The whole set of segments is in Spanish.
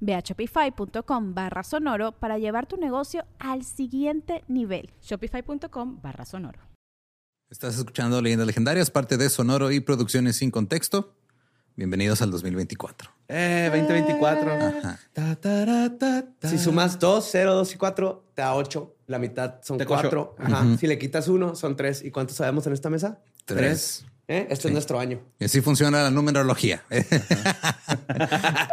Ve a shopify.com barra sonoro para llevar tu negocio al siguiente nivel. Shopify.com barra sonoro. Estás escuchando Leyendas Legendarias, parte de Sonoro y Producciones sin Contexto. Bienvenidos al 2024. Eh, 2024. Ajá. Ta, tara, ta, ta. Si sumas 2, 0, 2 y 4, te da 8. La mitad son Te cocho. 4. Ajá. Si le quitas 1, son 3. ¿Y cuántos sabemos en esta mesa? Tres. ¿Eh? Esto es nuestro año. Y así funciona la numerología.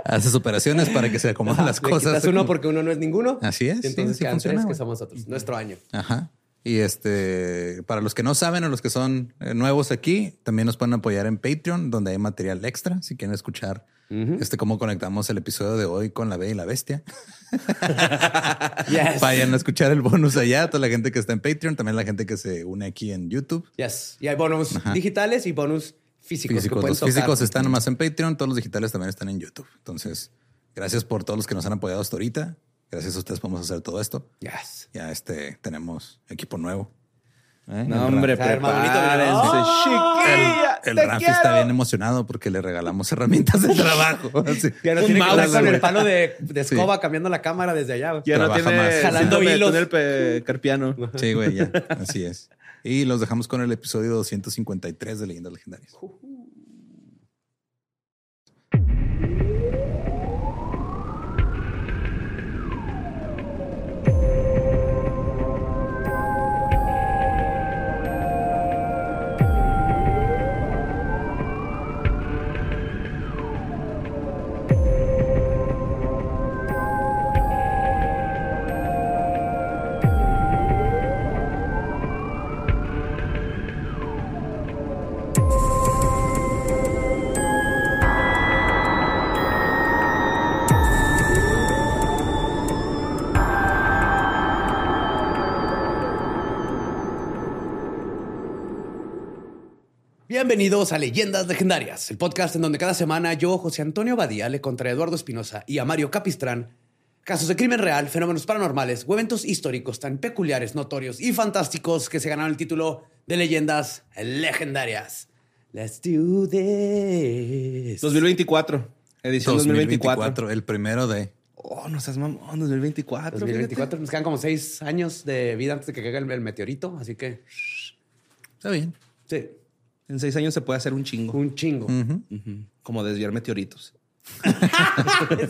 Haces operaciones para que se acomoden las cosas. quitas 1 porque uno no es ninguno. Así es, Y sí, entonces así quedan funciona, 3 que somos nosotros. Nuestro año. Ajá. Y este, para los que no saben o los que son eh, nuevos aquí, también nos pueden apoyar en Patreon, donde hay material extra. Si quieren escuchar este cómo conectamos el episodio de hoy con la B y la bestia, Yes. vayan a escuchar el bonus allá. Toda la gente que está en Patreon, también la gente que se une aquí en YouTube. Yes. Y hay bonus digitales y bonus físicos. Físicos. Los tocar. físicos están nomás en Patreon, todos los digitales también están en YouTube. Entonces, gracias por todos los que nos han apoyado hasta ahorita. Gracias a ustedes podemos hacer todo esto. Yes. Ya este tenemos equipo nuevo. ¿Eh? No, El hombre, prepárense. mira. chiquilla. El Rafi quiero. está bien emocionado porque le regalamos herramientas de trabajo. Así. Ya no Un tiene que mouse, con el palo de, de escoba cambiando la cámara desde allá. Ya no Trabaja tiene más. Jalando de hilos. pe- carpiano. Sí, güey, ya. Así es. Y los dejamos con el episodio 253 de Leyendas Legendarias. Bienvenidos a Leyendas Legendarias, el podcast en donde cada semana yo, José Antonio Badía, le contra Eduardo Espinosa y a Mario Capistrán casos de crimen real, fenómenos paranormales o eventos históricos tan peculiares, notorios y fantásticos que se ganaron el título de Leyendas Legendarias. Let's do this. 2024. Edición 2024. el primero de. Oh, no seas mamón. 2024. 2024. Nos quedan como seis años de vida antes de que caiga el, el meteorito, así que Está bien. sí, fíjate. En seis años se puede hacer un chingo. un chingo. Como desviar meteoritos.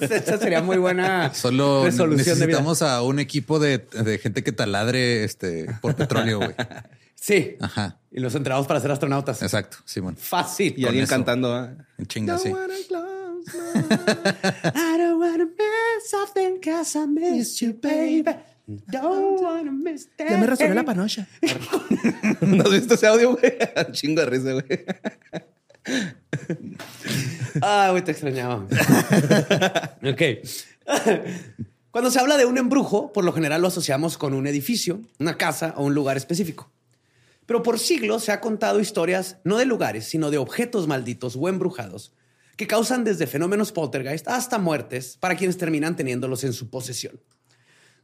Esa sería muy buena Solo resolución de vida. necesitamos a un equipo de, de gente que taladre este, por petróleo, güey. Sí. Ajá. Y los entrenamos para ser astronautas. Exacto, Simón. Fácil. Y alguien eso. cantando. ¿ah? En chinga, sí. I don't wanna miss something cause I miss you, baby. Don't wanna miss that. Ya me resolé la panocha. ¿No has visto ese audio, güey? Un chingo de risa, güey. Ah, güey, te extrañaba. ok. Cuando se habla de un embrujo, por lo general lo asociamos con un edificio, una casa o un lugar específico. Pero por siglos se ha contado historias no de lugares, sino de objetos malditos o embrujados que causan desde fenómenos poltergeist hasta muertes para quienes terminan teniéndolos en su posesión.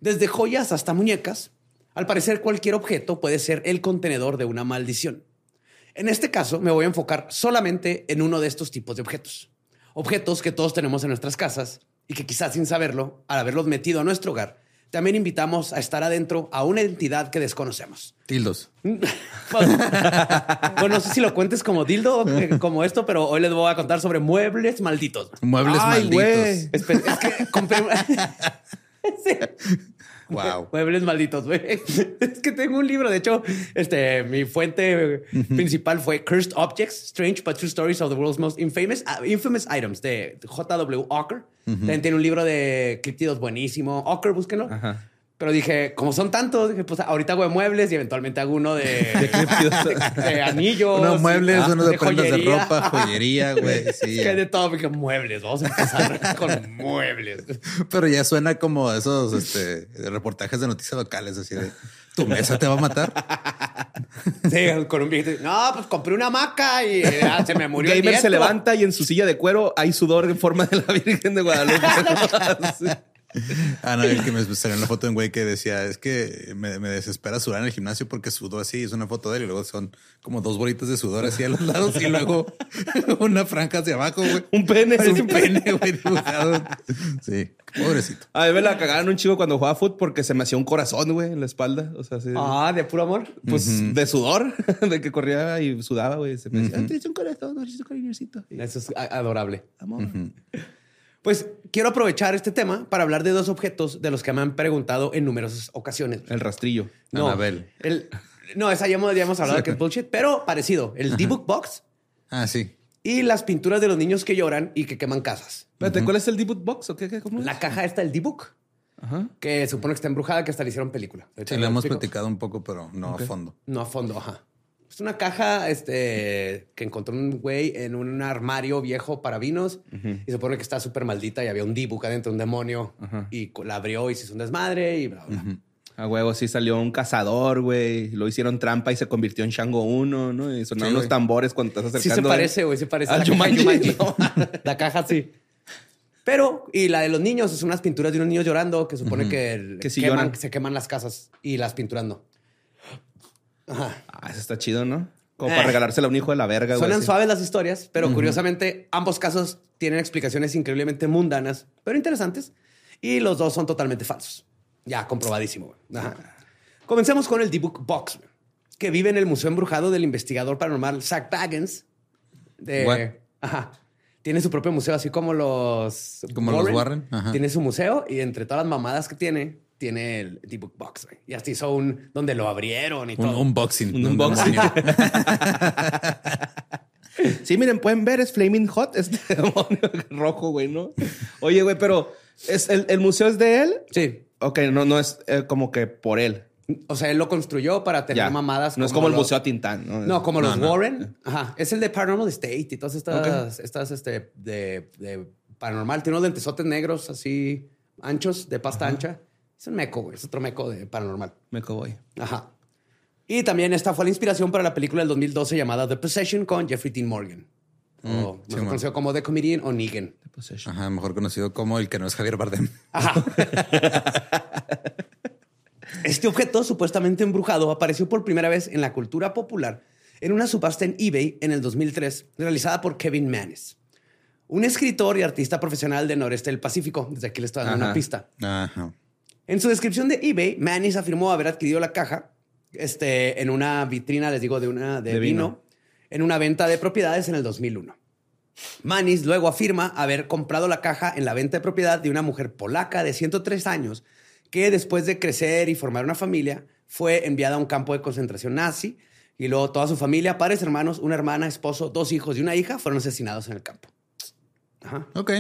Desde joyas hasta muñecas, al parecer cualquier objeto puede ser el contenedor de una maldición. En este caso me voy a enfocar solamente en uno de estos tipos de objetos. Objetos que todos tenemos en nuestras casas y que quizás sin saberlo, al haberlos metido a nuestro hogar, también invitamos a estar adentro a una entidad que desconocemos. Tildos. bueno, no sé si lo cuentes como dildo, eh, como esto, pero hoy les voy a contar sobre muebles malditos. Muebles Ay, malditos. Espe- Es que compré... Sí. Wow. Muebles malditos, güey. Es que tengo un libro. De hecho, este, mi fuente principal fue Cursed Objects, Strange but True Stories of the World's Most Infamous, uh, infamous Items de J.W. Ocker. También tiene un libro de criptidos buenísimo. Ocker, búsquenlo. Ajá. Pero dije, como son tantos, dije, pues ahorita hago de muebles y eventualmente hago uno de, de, de anillos. Unos muebles, y- unos de prendas de joyería. ropa, joyería, güey. Sí. Es que de todo, dije, muebles. Vamos a empezar con muebles. Pero ya suena como esos este, reportajes de noticias locales, así de tu mesa te va a matar. Sí, con un viejito. No, pues compré una hamaca y ah, se me murió. el Gamer se levanta y en su silla de cuero hay sudor en forma de la Virgen de Guadalupe. Ah, no, el que me salió en la foto de un güey que decía, es que me, me desespera sudar en el gimnasio porque sudó así. Es una foto de él y luego son como dos bolitas de sudor así a los lados y luego una franja hacia abajo, güey. Un pene. Parece un pene, güey, dibujado. Sí, pobrecito. A mí me la cagaron un chivo cuando jugaba fútbol porque se me hacía un corazón, güey, en la espalda. O sea, Ah, de puro amor. pues de sudor, de que corría y sudaba, güey. Se me decía, "Ah, tienes un corazón, tienes un cariñosito. Eso es adorable. Amor. Pues quiero aprovechar este tema para hablar de dos objetos de los que me han preguntado en numerosas ocasiones. El rastrillo. No, Anabel. el- no, esa ya hemos, ya hemos hablado de que es bullshit, pero parecido. El D-Book Box Ah, sí. y las pinturas de los niños que lloran y que queman casas. Espérate, ¿cuál es el debut box o qué? qué cómo es? La caja esta del D-Book, Ajá. que supone que está embrujada, que hasta le hicieron película. Sí, lo le hemos platicado un poco, pero no a fondo. No a fondo, ajá. Es una caja este, que encontró un güey en un armario viejo para vinos y se supone que está súper maldita y había un D-Book adentro, un demonio, y la abrió y se hizo un desmadre y bla, bla. A huevo, sí salió un cazador, güey. Lo hicieron trampa y se convirtió en Shango 1, ¿no? Y sonaron Sí, unos tambores cuando estás Sí acercando. se parece, güey, se parece Al a la caja Jumanji. Jumanji. La caja sí. Pero, y la de los niños, es unas pinturas de unos niños llorando que supone que, Que sí queman- se queman las casas y las pinturas no. Ajá. Ah, eso está chido, ¿no? Como Eh. para regalársela a un hijo de la verga, güey. Suenan así. suaves las historias, pero curiosamente ambos casos tienen explicaciones increíblemente mundanas, pero interesantes. Y los dos son totalmente falsos. Ya comprobadísimo. güey. Ajá. Comencemos con el D-Book Box, güey, que vive en el Museo Embrujado del investigador paranormal Zach Baggins. De, What? Ajá. Tiene su propio museo, así como los Como los Warren, ajá. Tiene su museo y entre todas las mamadas que tiene, tiene el D-Book Box. güey. Y hasta hizo un donde lo abrieron y Un todo. unboxing. Un unboxing. Sí, miren, pueden ver, es Flaming Hot, este demonio rojo, güey, ¿no? Oye, güey, pero ¿es el, el museo es de él? Sí. Ok, no, no es eh, como que por él. O sea, él lo construyó para tener Ya. mamadas. No es como el Museo Tintán, ¿no? No, como No, los no. Warren. Ajá. Es el de Paranormal State y todas estas, estas este, de, de paranormal. Tiene unos lentesotes negros así anchos, de pasta ancha. Es un meco, güey. Es otro meco de paranormal. Me voy. Ajá. Y también esta fue la inspiración para la película del 2012 llamada The Possession con Jeffrey Dean Morgan. o mejor sí, conocido como The Comedian o Negan. Ajá, mejor conocido como el que no es Javier Bardem. Ajá. Este objeto supuestamente embrujado apareció por primera vez en la cultura popular en una subasta en eBay en el 2003 realizada por Kevin Manis, un escritor y artista profesional del noreste del Pacífico. Desde aquí le estoy dando una pista. Ajá. En su descripción de eBay, Manis afirmó haber adquirido la caja este, en una vitrina, les digo, de una de, De vino, vino. en una venta de propiedades en el 2001. Manis luego afirma haber comprado la caja en la venta de propiedad de una mujer polaca de 103 años que después de crecer y formar una familia fue enviada a un campo de concentración nazi y luego toda su familia, padres, hermanos, una hermana, esposo, dos hijos y una hija fueron asesinados en el campo. Ajá. Ok.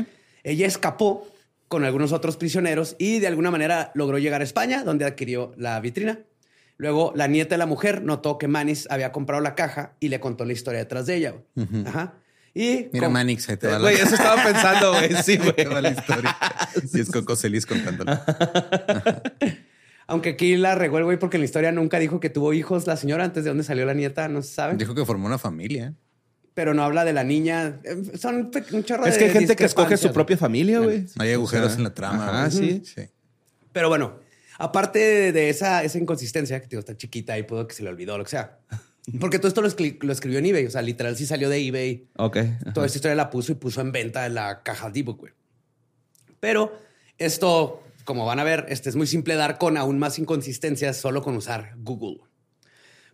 Ella escapó con algunos otros prisioneros y de alguna manera logró llegar a España, donde adquirió la vitrina. Luego, la nieta de la mujer notó que Manis había comprado la caja y le contó la historia detrás de ella. Ajá. Y Mira, con- Manix, ahí te va la, Güey, eso estaba pensando, güey. Sí, güey. te va la historia. Y es Coco Celis. Aunque aquí la regó el güey porque en la historia nunca dijo que tuvo hijos la señora antes de dónde salió la nieta, no se sabe. Dijo que formó una familia. Pero no habla de la niña. Eh, Son un chorro Es de que hay gente que escoge su propia familia, güey. No hay agujeros O sea, en la trama. Güey. sí. sí. Pero bueno, aparte de esa, esa inconsistencia, que digo, está chiquita y pudo que se le olvidó, lo que sea. Porque todo esto lo, escri- lo escribió en eBay. O sea, literal sí salió de eBay. Ok. Toda esta historia la puso y puso en venta en la caja de ebook, güey. Pero esto, como van a ver, este es muy simple dar con aún más inconsistencias solo con usar Google.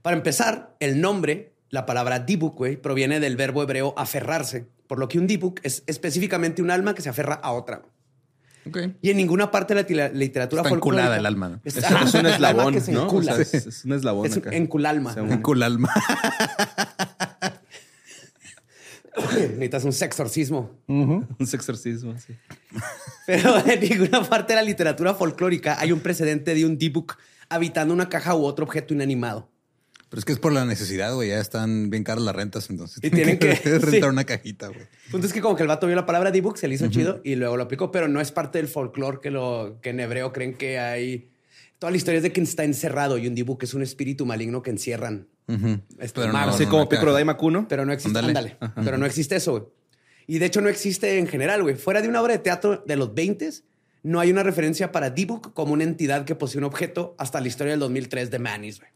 Para empezar, el nombre, la palabra dibuk, güey, proviene del verbo hebreo aferrarse, por lo que un dibuk es específicamente un alma que se aferra a otra. Ok. Y en ninguna parte de la literatura Está enculada folclórica- el alma, ¿no? Es, un eslabón, que se ¿no? O sea, es, es un eslabón Es un acá. enculalma. Según- Un culalma. Necesitas un sexorcismo. Un exorcismo, sí. Pero en ninguna parte de la literatura folclórica hay un precedente de un D-Book habitando una caja u otro objeto inanimado. Pero es que es por la necesidad, güey. Ya están bien caras las rentas, entonces. Y tienen que- rentar sí. una cajita, güey. Punto es que como que el vato vio la palabra D-Book, se le hizo chido y luego lo aplicó, pero no es parte del folclore que, lo, que en hebreo creen que hay... Toda la historia es de que está encerrado y un D-Book es un espíritu maligno que encierran. Ujú. Este, Pero magos. Así no, como caja. Daimakuno. Pero no existe, Ándale. ándale. Pero no existe eso, güey. Y de hecho no existe en general, güey. Fuera de una obra de teatro de los 20 no hay una referencia para D-Book como una entidad que posee un objeto hasta la historia del 2003 de Manis, güey.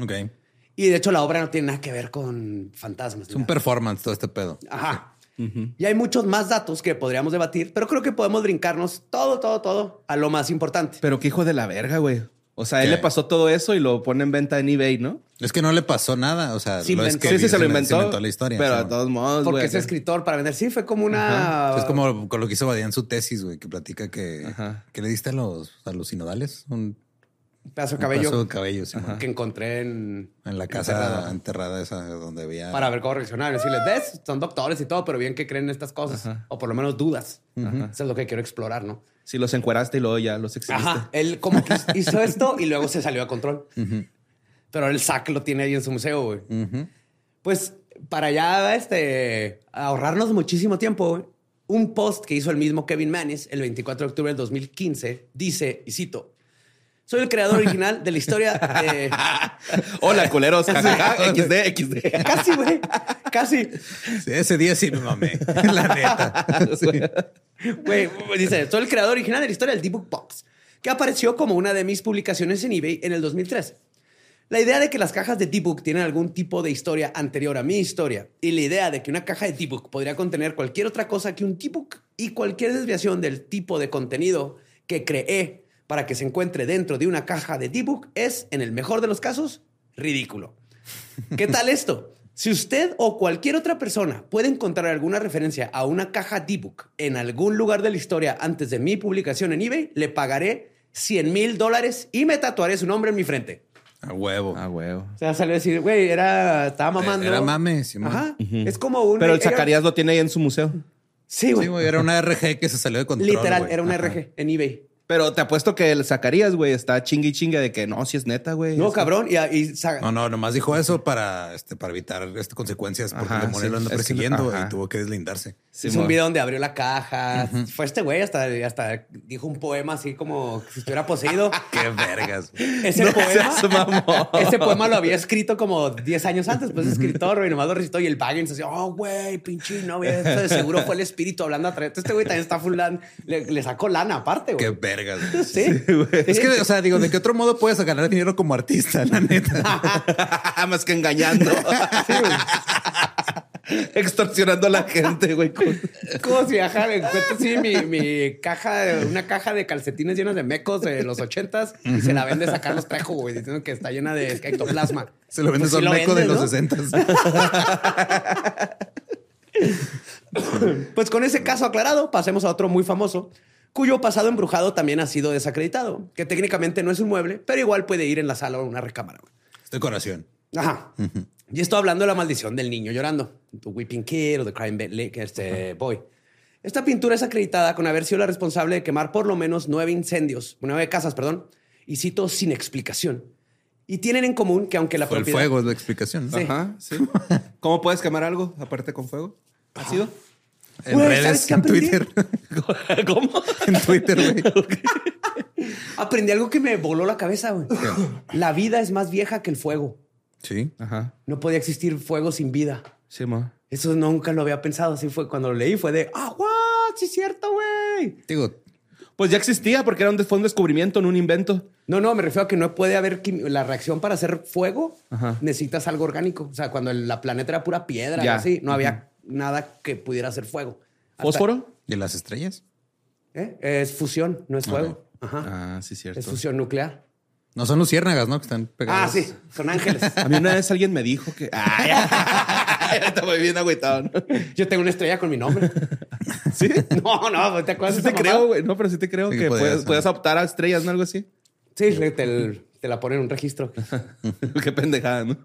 Ok. Y de hecho la obra no tiene nada que ver con fantasmas. Es un nada. performance todo este pedo. Ajá. Y hay muchos más datos que podríamos debatir, pero creo que podemos brincarnos todo, todo, todo a lo más importante. Pero qué hijo de la verga, güey. O sea, él le pasó todo eso y lo pone en venta en eBay, ¿no? Es que no le pasó nada. O sea, Se lo inventó. escribió, Sí, sí, se lo se inventó. inventó la historia. Pero de todos modos, Porque güey. es escritor para vender. Sí, fue como una... Es como con lo que hizo Badía en su tesis, güey, que platica que, Ajá. que le diste a los, a los sinodales un un pedazo de un cabello pedazo de cabello, sí, que encontré en... en la casa enterrada esa donde había. Para ver cómo reaccionar. Decirles, ves, son doctores y todo, pero bien que creen estas cosas. O por lo menos dudas. Eso es lo que quiero explorar, ¿no? Si los encueraste y luego ya los exhibiste. Ajá. Él como que hizo esto y luego se salió a control. Pero el SAC lo tiene ahí en su museo, güey. Pues para ya este, ahorrarnos muchísimo tiempo, güey, un post que hizo el mismo Kevin Manis el 24 de octubre del 2015 dice, y cito, soy el creador original de la historia de... Hola, culeros. XD, XD. casi, güey, casi. Sí, ese día sí me mamé. la neta. Sí. Güey, dice, soy el creador original de la historia del D-Book Box, que apareció como una de mis publicaciones en eBay en el 2003. La idea de que las cajas de D-Book tienen algún tipo de historia anterior a mi historia y la idea de que una caja de D-Book podría contener cualquier otra cosa que un D-Book y cualquier desviación del tipo de contenido que creé para que se encuentre dentro de una caja de D-Book es, en el mejor de los casos, ridículo. ¿Qué tal esto? Si usted o cualquier otra persona puede encontrar alguna referencia a una caja D-Book en algún lugar de la historia antes de mi publicación en eBay, le pagaré 100 mil dólares y me tatuaré su nombre en mi frente. A huevo. Ah, huevo. O sea, salió a decir, güey, era, estaba mamando. Era mame. Ajá. Es como un. Pero el era- Zacarías lo tiene ahí en su museo. Sí, güey. Sí, güey, era una RG que se salió de control. Literal, güey. era un Ajá. RG en eBay. Pero te apuesto que el Zacarías, güey, está chingue y chingue de que no, si es neta, güey. No, Es- cabrón. Y, y No, no, nomás dijo eso para, este, para evitar este, consecuencias porque Ajá, el demonio sí. lo anda Es que- persiguiendo y tuvo que deslindarse. Sí, hizo un video donde abrió la caja. Fue este güey, hasta, hasta dijo un poema así como si estuviera poseído. Qué vergas. Ese poema. Ese poema lo había escrito como 10 años antes, pues escritor, güey, nomás lo recitó y el Baggins así, oh, güey, pinche novia, esto de seguro fue el espíritu hablando a través. Este güey también está full lan- le, le sacó lana aparte, Qué güey. Vergas. güey. Sí. Es que, o sea, digo, ¿de qué otro modo puedes ganar dinero como artista, la neta? Más que engañando. Extorsionando a la gente, güey. como si ajá, me encuentro así mi, mi caja, una caja de calcetines llenas de mecos de los ochentas y se la vende a Carlos Trejo, güey, diciendo que está llena de ectoplasma. Se lo vendes Pues sí a un lo meco de vendes, los. 60. Pues con ese caso aclarado, pasemos a otro muy famoso, cuyo pasado embrujado también ha sido desacreditado, que técnicamente no es un mueble, pero igual puede ir en la sala o en una recámara. Es decoración. Ajá. Y esto hablando de la maldición del niño llorando, The Weeping Kid o The Crying Ba- Lake, este Boy. Esta pintura es acreditada con haber sido la responsable de quemar por lo menos nueve incendios, nueve casas, perdón, y cito sin explicación. Y tienen en común que aunque la Fue el propiedad... fuego, es la explicación. ¿no? Sí. Ajá, sí. ¿Cómo puedes quemar algo aparte con fuego? ¿Ha sido? En redes, ¿sabes qué en? Twitter. ¿Cómo? en Twitter, güey. Aprendí algo que me voló la cabeza, güey. La vida es más vieja que el fuego. Sí. Ajá. No podía existir fuego sin vida. Sí, mo. Eso nunca lo había pensado. Así fue cuando lo leí. Fue de, ah, what? Sí, es cierto, güey. Digo, Pues ya existía porque era un, fue un descubrimiento, no un invento. No, no, me refiero a que no puede haber la reacción para hacer fuego. Ajá. Necesitas algo orgánico. O sea, cuando el- la planeta era pura piedra, Ya. así, no había nada que pudiera hacer fuego. ¿Fósforo? ¿y las estrellas? ¿Eh? Es fusión, no es fuego. Ajá. Ah, sí, cierto. Es fusión nuclear. No son luciérnagas, ¿no? Que están pegadas. Ah, sí, son ángeles. A mí una vez alguien me dijo que. Ay, está muy bien agüitado. ¿no? Yo tengo una estrella con mi nombre. Sí. No, no, ¿te acuerdas Sí de te creo, güey. No, pero sí te creo Sí, que puedes, puedes optar a estrellas, ¿no? Algo así. Sí, te la ponen en un registro. Qué pendejada, ¿no?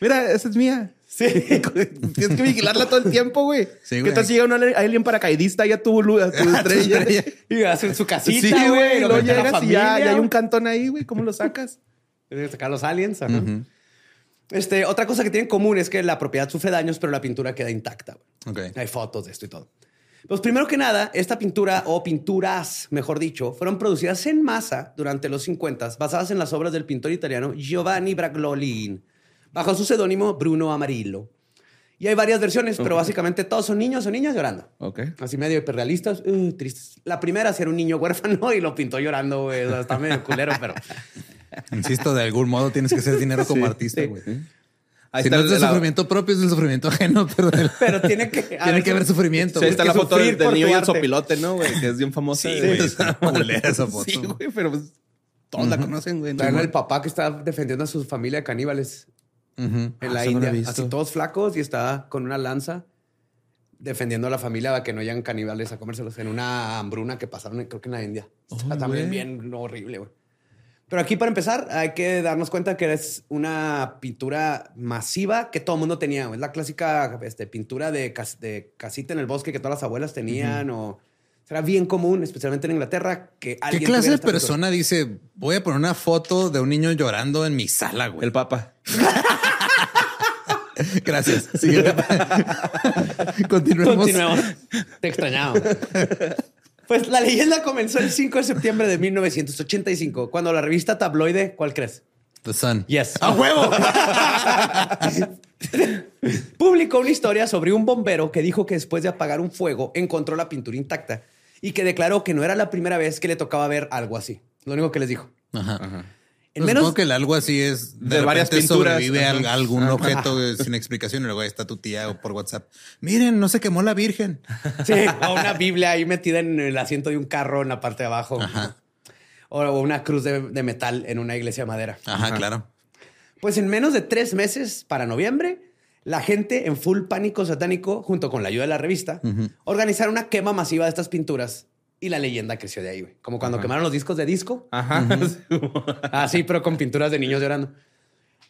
Mira, esa es mía. Sí. Tienes que vigilarla todo el tiempo, güey. Sí, ¿Qué güey. tal si llega un alien paracaidista y a tu, a tu estrella? Y hacen su casita, Sí, güey. lo Luego llegas y ya, ya hay un cantón ahí, güey. ¿Cómo lo sacas? Tienen que sacar los aliens. ajá. Este, otra cosa que tienen en común es que la propiedad sufre daños, pero la pintura queda intacta. güey. Ok. Hay fotos de esto y todo. Pues primero que nada, esta pintura o pinturas, mejor dicho, fueron producidas en masa durante los 50 basadas en las obras del pintor italiano Giovanni Braglolin, bajo su seudónimo Bruno Amarillo. Y hay varias versiones, pero básicamente todos son niños o niñas llorando. Ok. Así medio hiperrealistas, uh, tristes. La primera sí era un niño huérfano y lo pintó llorando, güey. O sea, Está medio culero, pero... Insisto, de algún modo tienes que hacer dinero como Sí, artista, sí. güey. Ahí Si está no es del la- sufrimiento propio, es del sufrimiento ajeno, pero Pero tiene que... tiene que haber sufrimiento. Sí, está la foto del, niño y el sopilote, ¿no, güey? Que es bien famosa. Sí, güey. esa foto. Sí, güey, pero pues, todos la conocen, güey. El papá que está defendiendo a su familia de caníbales Ujú. en Ah, la India. Así todos flacos y está con una lanza defendiendo a la familia para que no llegan caníbales a comérselos en una hambruna que pasaron, creo que en la India. Está Oh, también bien horrible, güey. Pero aquí para empezar hay que darnos cuenta que es una pintura masiva que todo el mundo tenía. Es la clásica este, pintura de, cas- de casita en el bosque que todas las abuelas tenían o... Será bien común, especialmente en Inglaterra, que ¿Qué alguien clase tuviera de esta pintura. persona dice, voy a poner una foto de un niño llorando en mi sala, güey? El papa. Gracias. Continuemos. Continuemos. Te extrañaba. Pues la leyenda comenzó el 5 de septiembre de 1985, cuando la revista tabloide, ¿cuál crees? The Sun. Yes. ¡A huevo! Publicó una historia sobre un bombero que dijo que después de apagar un fuego encontró la pintura intacta y que declaró que no era la primera vez que le tocaba ver algo así. Lo único que les dijo. Ajá. En Pues menos Supongo que el algo así es de, De varias pinturas. sobrevive Ajá. algún Ajá. objeto sin explicación y luego ahí está tu tía o por WhatsApp. Miren, no se quemó la Virgen. Sí, o una Biblia ahí metida en el asiento de un carro en la parte de abajo. Ajá. O una cruz de, de metal en una iglesia de madera. Ajá, claro. Pues en menos de tres meses para noviembre, la gente en full pánico satánico, junto con la ayuda de la revista, organizaron una quema masiva de estas pinturas y la leyenda creció de ahí, güey. Como cuando quemaron los discos de disco. Ajá. Así, pero con pinturas de niños llorando.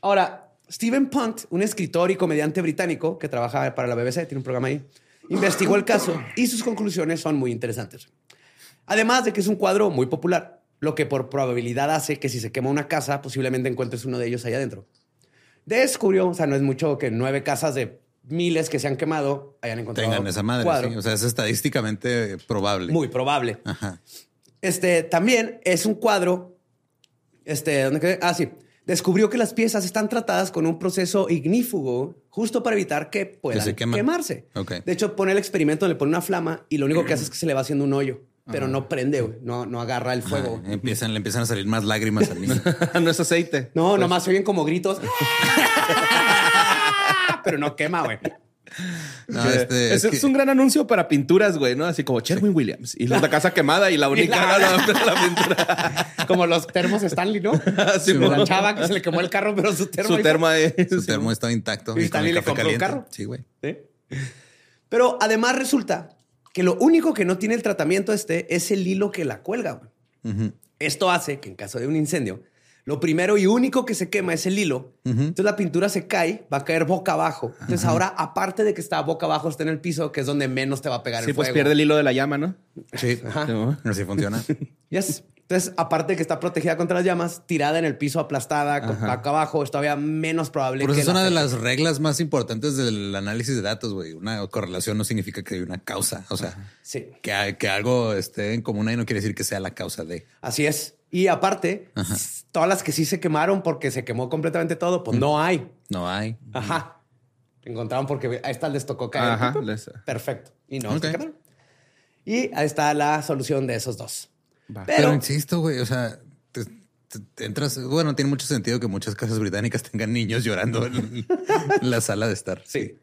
Ahora, Stephen Punt, un escritor y comediante británico que trabaja para la BBC, tiene un programa ahí, investigó el caso y sus conclusiones son muy interesantes. Además de que es un cuadro muy popular, lo que por probabilidad hace que si se quema una casa, posiblemente encuentres uno de ellos ahí adentro. Descubrió, o sea, no es mucho que nueve casas de miles que se han quemado hayan encontrado Tengan esa madre. cuadro. sí. O sea, es estadísticamente probable. Muy probable. Ajá. Este también es un cuadro. Este, ¿dónde quedé? Ah, sí. Descubrió que las piezas están tratadas con un proceso ignífugo justo para evitar que puedan quemarse. De hecho, pone el experimento, le pone una flama y lo único que hace es que se le va haciendo un hoyo, pero no prende. No, no agarra el fuego. Ajá. Empiezan, le empiezan a salir más lágrimas al niño. no es aceite. No, nomás se oyen como gritos. pero no quema, güey. No, este, es, es que- es un gran anuncio para pinturas, güey, ¿no? Así como Sherwin Williams. Y la casa quemada y la única la- la, la pintura. Como los termos Stanley, ¿no? Sí, De la chava que se le quemó el carro, pero su termo. Su termo ahí. Su Sí, termo mo. estaba intacto. Y Stanley le compró un carro. Sí, güey. ¿Sí? Pero además resulta que lo único que no tiene el tratamiento este es el hilo que la cuelga. güey. Ujú. Esto hace que en caso de un incendio, lo primero y único que se quema es el hilo. Entonces la pintura se cae, va a caer boca abajo. Entonces ahora, aparte de que está boca abajo, está en el piso, que es donde menos te va a pegar Sí, el pues fuego. pierde el hilo de la llama, ¿no? Sí, Sí, mo. así funciona. Yes. Entonces, aparte de que está protegida contra las llamas, tirada en el piso aplastada, Ajá. boca abajo, es todavía menos probable Por eso que es la una de las reglas más importantes del análisis de datos, güey. Una correlación no significa que hay una causa. O sea, Sí. que, que algo esté en común ahí no quiere decir que sea la causa de. Así es. Y aparte, todas las que sí se quemaron porque se quemó completamente todo, pues no hay. No hay. Ajá. Encontraron porque a estas les tocó caer. Ajá. les- Perfecto. Y no Ok. se quemaron. Y ahí está la solución de esos dos. Pero, Pero, insisto, güey, o sea, te, te- te entras. Bueno, tiene mucho sentido que muchas casas británicas tengan niños llorando en, en la sala de estar. sí.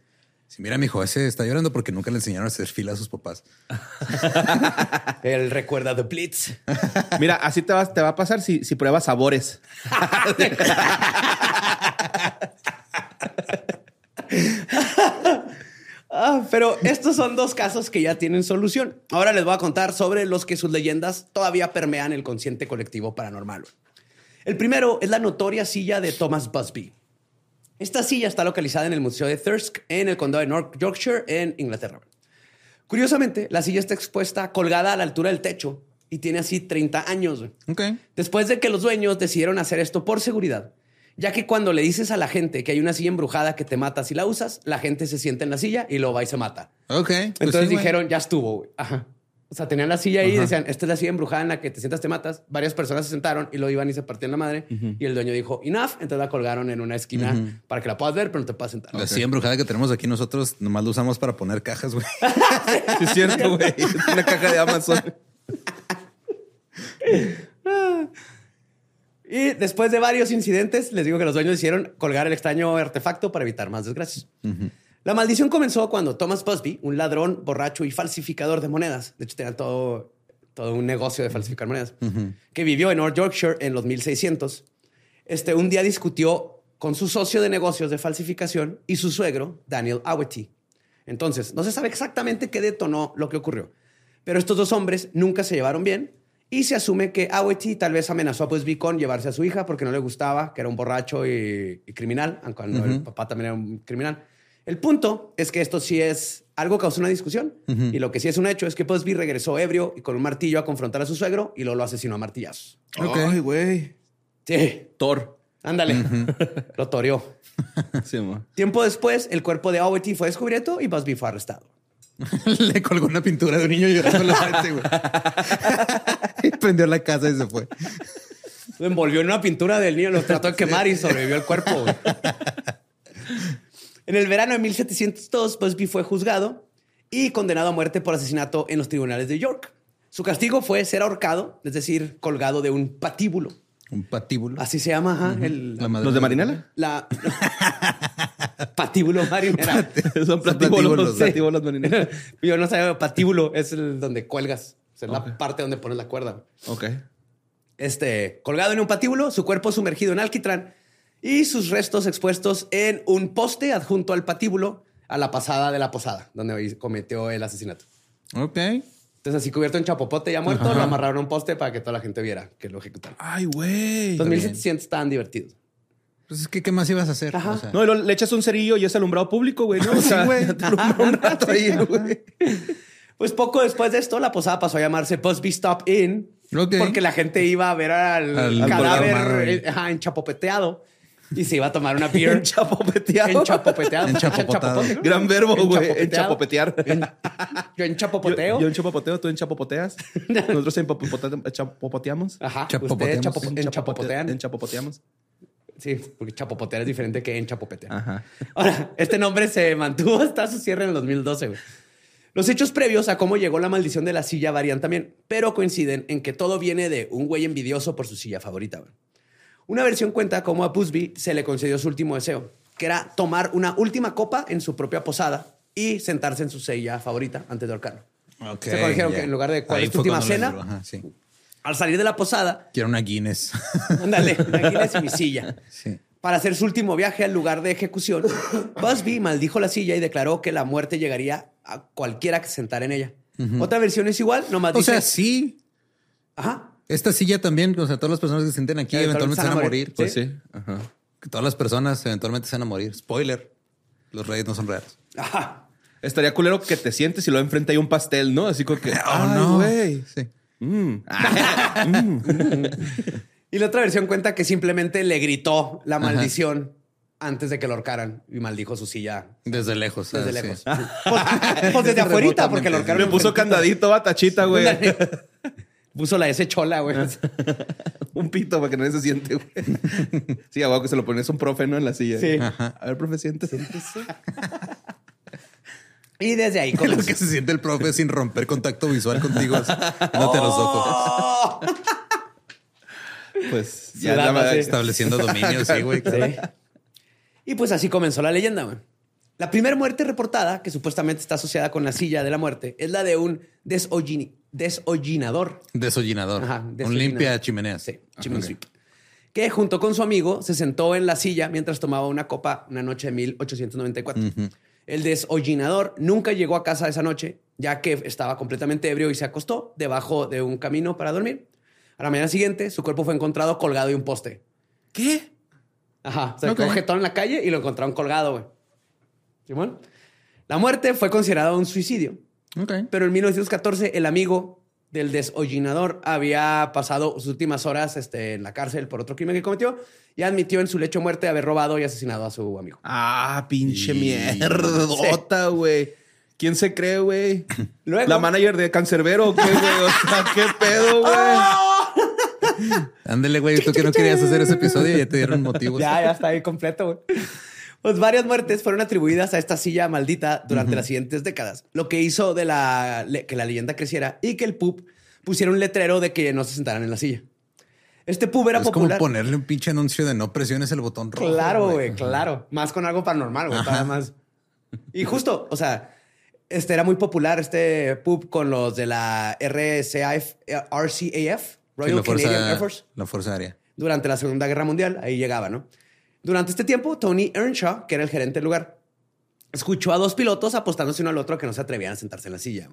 Sí, mira, mijo, ese está llorando porque nunca le enseñaron a hacer fila a sus papás. Él recuerda The Blitz. Mira, así te va, te va a pasar si, si pruebas sabores. Ah, pero estos son dos casos que ya tienen solución. Ahora les voy a contar sobre los que sus leyendas todavía permean el consciente colectivo paranormal. El primero es la notoria silla de Thomas Busby. Esta silla está localizada en el Museo de Thirsk, en el condado de North Yorkshire, en Inglaterra. Curiosamente, la silla está expuesta colgada a la altura del techo y tiene así 30 años. güey. Ok. Después de que los dueños decidieron hacer esto por seguridad, ya que cuando le dices a la gente que hay una silla embrujada que te mata si la usas, la gente se sienta en la silla y lo va y se mata. Ok. pues Entonces sí, dijeron, ya estuvo. Ajá. O sea, tenían la silla ahí y decían, esta es la silla embrujada en la que te sientas, te matas. Varias personas se sentaron y lo iban y se partían la madre. Y el dueño dijo, enough. Entonces la colgaron en una esquina para que la puedas ver, pero no te puedas sentar. La silla embrujada que tenemos aquí nosotros nomás la usamos para poner cajas, güey. Sí, es cierto, güey. Es una caja de Amazon. Y después de varios incidentes, les digo que los dueños hicieron colgar el extraño artefacto para evitar más desgracias. La maldición comenzó cuando Thomas Busby, un ladrón, borracho y falsificador de monedas, de hecho tenía todo, todo un negocio de falsificar monedas, que vivió en North Yorkshire en los 1600, este, un día discutió con su socio de negocios de falsificación y su suegro, Daniel Awety. Entonces, no se sabe exactamente qué detonó lo que ocurrió, pero estos dos hombres nunca se llevaron bien y se asume que Awety tal vez amenazó a Busby con llevarse a su hija porque no le gustaba, que era un borracho y, y criminal, aunque cuando el papá también era un criminal. El punto es que esto sí es algo causó una discusión y lo que sí es un hecho es que Busby regresó ebrio y con un martillo a confrontar a su suegro y luego lo asesinó a martillazos. Ok. Ay, güey. Sí, Thor. ándale, lo toreó. Sí. Tiempo después, el cuerpo de Awety fue descubierto y Busby fue arrestado. Le colgó una pintura de un niño llorando en la frente, güey. y prendió la casa y se fue. Lo envolvió en una pintura del niño, lo trató de quemar y sobrevivió el cuerpo. güey. En el verano de 1702, Busby fue juzgado y condenado a muerte por asesinato en los tribunales de York. Su castigo fue ser ahorcado, es decir, colgado de un patíbulo. Un patíbulo. Así se llama, ajá, el, La madre ¿Los de Marinela? la patíbulo marinera. Son sí. Platíbulos marineros. Yo no sabía, patíbulo es el donde cuelgas, es la parte donde pones la cuerda. Ok. este, colgado en un patíbulo, su cuerpo sumergido en alquitrán y sus restos expuestos en un poste adjunto al patíbulo a la pasada de la posada, donde cometió el asesinato. Ok. Entonces, así cubierto en chapopote, ya muerto, lo amarraron a un poste para que toda la gente viera que lo ejecutaron. Ay, güey. Los 1700 estaban divertidos. Pues es que, ¿qué más ibas a hacer? Ajá. O sea, No, le echas un cerillo y es alumbrado público, güey. ¿no? O sea, güey. te alumbra un rato ahí, güey. Pues poco después de esto, la posada pasó a llamarse Busby Stop Inn, Ok. porque la gente iba a ver al, Al cadáver colgar eh, ajá, enchapopeteado y se iba a tomar una beer. Enchapopeteado. Enchapopeteado. Enchapopotado. Enchapopote, ¿no? Gran verbo, güey. En- yo enchapopoteo. Yo, yo enchapopoteo, tú enchapopoteas. Nosotros enchapopote- enchapopoteamos. Ajá. Chapopoteamos. Ustedes chapopo- enchapopotean. Enchapopoteamos. Sí, porque chapopotear es diferente que enchapopetear. Ajá. Ahora, este nombre se mantuvo hasta su cierre en el 2012. güey. Los hechos previos a cómo llegó la maldición de la silla varían también, pero coinciden en que todo viene de un güey envidioso por su silla favorita. güey. Una versión cuenta cómo a Busby se le concedió su último deseo, que era tomar una última copa en su propia posada y sentarse en su silla favorita antes de ahorcarlo. Ok, Se dijeron ya. que en lugar de cuál Ahí es tu última cena, ajá, sí. al salir de la posada, Quiero una Guinness. ándale, aquí es mi silla. sí. Para hacer su último viaje al lugar de ejecución, Busby maldijo la silla y declaró que la muerte llegaría a cualquiera que se sentara en ella. Otra versión es igual, nomás O dice... sea, sí. Ajá. Esta silla también, o sea, todas las personas que se sienten aquí Eventualmente se van a morir. Pues sí. Ajá. Todas las personas eventualmente se van a morir. Spoiler. Los reyes no son reales. Ajá. Estaría culero que te sientes y luego enfrente hay un pastel, ¿no? Así como que. Oh, ¡Ay, no. güey! Sí. Mm. Y la otra versión cuenta que simplemente le gritó la maldición antes de que lo ahorcaran y maldijo su silla Desde lejos. desde ah, sí. lejos. Pues, pues desde afuera, porque lo ahorcaron. Le puso candadito a tachita, güey. Puso la S chola, güey. un pito para que nadie se siente, güey. Sí, abajo que se lo pones un profe, ¿no? En la silla. Sí. Ajá. A ver, profe, siéntese. Y desde ahí Lo comenzó. que se siente el profe sin romper contacto visual contigo. así, Viéndote los ojos. Pues ya la- sí. Estableciendo dominio, sí, güey. Sí. Y pues así comenzó la leyenda, güey. La primera muerte reportada, que supuestamente está asociada con la silla de la muerte, es la de un desollini- desollinador. Desollinador. Ajá, Un desollinador. limpia chimeneas. Sí, sweep. Que junto con su amigo se sentó en la silla mientras tomaba una copa una noche de 1894. El desollinador nunca llegó a casa esa noche, ya que estaba completamente ebrio y se acostó debajo de un camino para dormir. A la mañana siguiente, su cuerpo fue encontrado colgado de un poste. ¿Qué? Ajá. Se Ok. quedó jetón en la calle y lo encontraron colgado, güey. ¿Simón? La muerte fue considerada un suicidio. Pero en 1914, el amigo del desollinador había pasado sus últimas horas este, en la cárcel por otro crimen que cometió y admitió en su lecho de muerte haber robado y asesinado a su amigo. Ah, pinche Y- mierdota, güey. ¿Quién se cree, güey? ¿La manager de Cancerbero qué, güey? O sea, ¿qué pedo, güey? Ándale, güey. Tú que no querías hacer ese episodio y ya te dieron motivos. Ya, ya está ahí completo, güey. Pues varias muertes fueron atribuidas a esta silla maldita durante las siguientes décadas, lo que hizo de la, que la leyenda creciera y que el pub pusiera un letrero de que no se sentaran en la silla. Este pub era es popular. como ponerle un pinche anuncio de no presiones el botón rojo. Claro, güey, claro. Más con algo paranormal, güey, para más. Y justo, o sea, este era muy popular este pub con los de la RCAF, RCAF, Sí, Royal la Canadian fuerza, Air Force, la fuerza aérea. durante la Segunda Guerra Mundial. Ahí llegaba, ¿no? Durante este tiempo, Tony Earnshaw, que era el gerente del lugar, escuchó a dos pilotos apostándose uno al otro que no se atrevían a sentarse en la silla.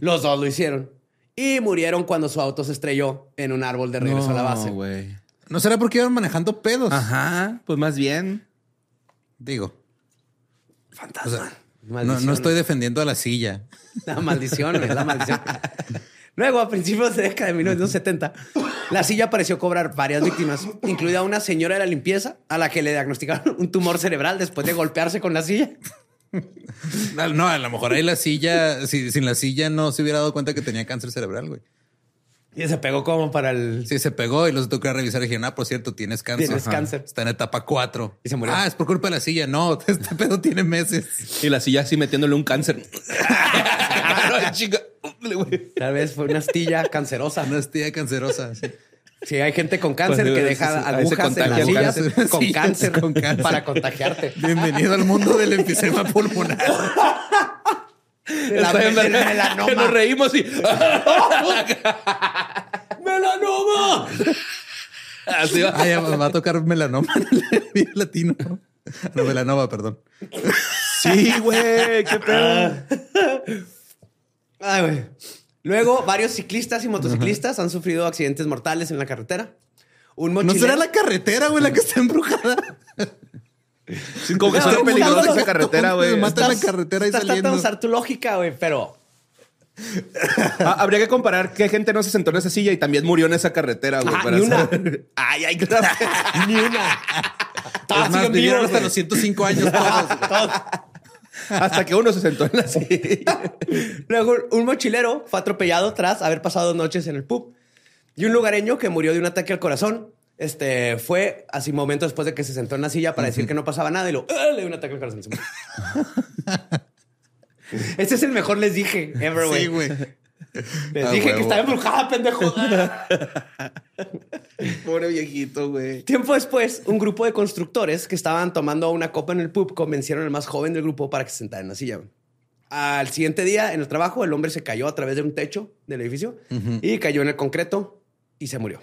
Los dos lo hicieron. Y murieron cuando su auto se estrelló en un árbol de regreso a la base. No, güey. ¿No será porque iban manejando pedos? Ajá, pues más bien. Digo. Fantasma. O sea, no, no estoy defendiendo a la silla. La maldición, es la maldición. Luego, a principios de década de 1970, la silla pareció cobrar varias víctimas, incluida una señora de la limpieza a la que le diagnosticaron un tumor cerebral después de golpearse con la silla. No, a lo mejor ahí la silla, si, sin la silla no se hubiera dado cuenta que tenía cáncer cerebral, güey. Y se pegó como para el... Sí, se pegó y los tuvo que revisar y dijeron, ah, por cierto, tienes cáncer. Tienes cáncer. Está en etapa 4. Y se murió. Ah, es por culpa de la silla. No, este pedo tiene meses. Y la silla así metiéndole un cáncer. Tal vez fue una astilla cancerosa. Una astilla cancerosa. sí. Sí, hay gente con cáncer Pues, que sí, deja agujas en las sillas cáncer. con cáncer, con cáncer. para contagiarte. Bienvenido al mundo del enfisema pulmonar. La- melanoma. Que nos reímos y. ¡Melanoma! Así va. Ah, ya va a tocar melanoma en el latino. No, melanoma, perdón. Sí, güey. Qué pedo. Ay, güey. Luego, varios ciclistas y motociclistas han sufrido accidentes mortales en la carretera. Un ¿No mochilero... será la carretera, güey, la que está embrujada? Sí, como que No, no, peligrosa no, no, esa carretera, güey. no, mata la Estás- carretera y estás saliendo. de usar tu lógica, güey, pero... Ah, habría que comparar qué gente no se sentó en esa silla y también murió en esa carretera, güey. Para ni una. Ay, ay. Ni una. Todos Es más, siguen vivieron vivos, hasta los 105 años todos. Hasta que uno se sentó en la silla. Luego, un mochilero fue atropellado tras haber pasado noches en el pub. Y un lugareño que murió de un ataque al corazón este, fue así momento después de que se sentó en la silla para decir que no pasaba nada y lo ¡ah! le dio un ataque al corazón. Este es el mejor, les dije, ever, güey. Sí, güey. les Ah, dije que estaba embrujada, pendejo. Pobre viejito, güey. Tiempo después, un grupo de constructores que estaban tomando una copa en el pub convencieron al más joven del grupo para que se sentara en la silla. Al siguiente día, en el trabajo, el hombre se cayó a través de un techo del edificio y cayó en el concreto y se murió.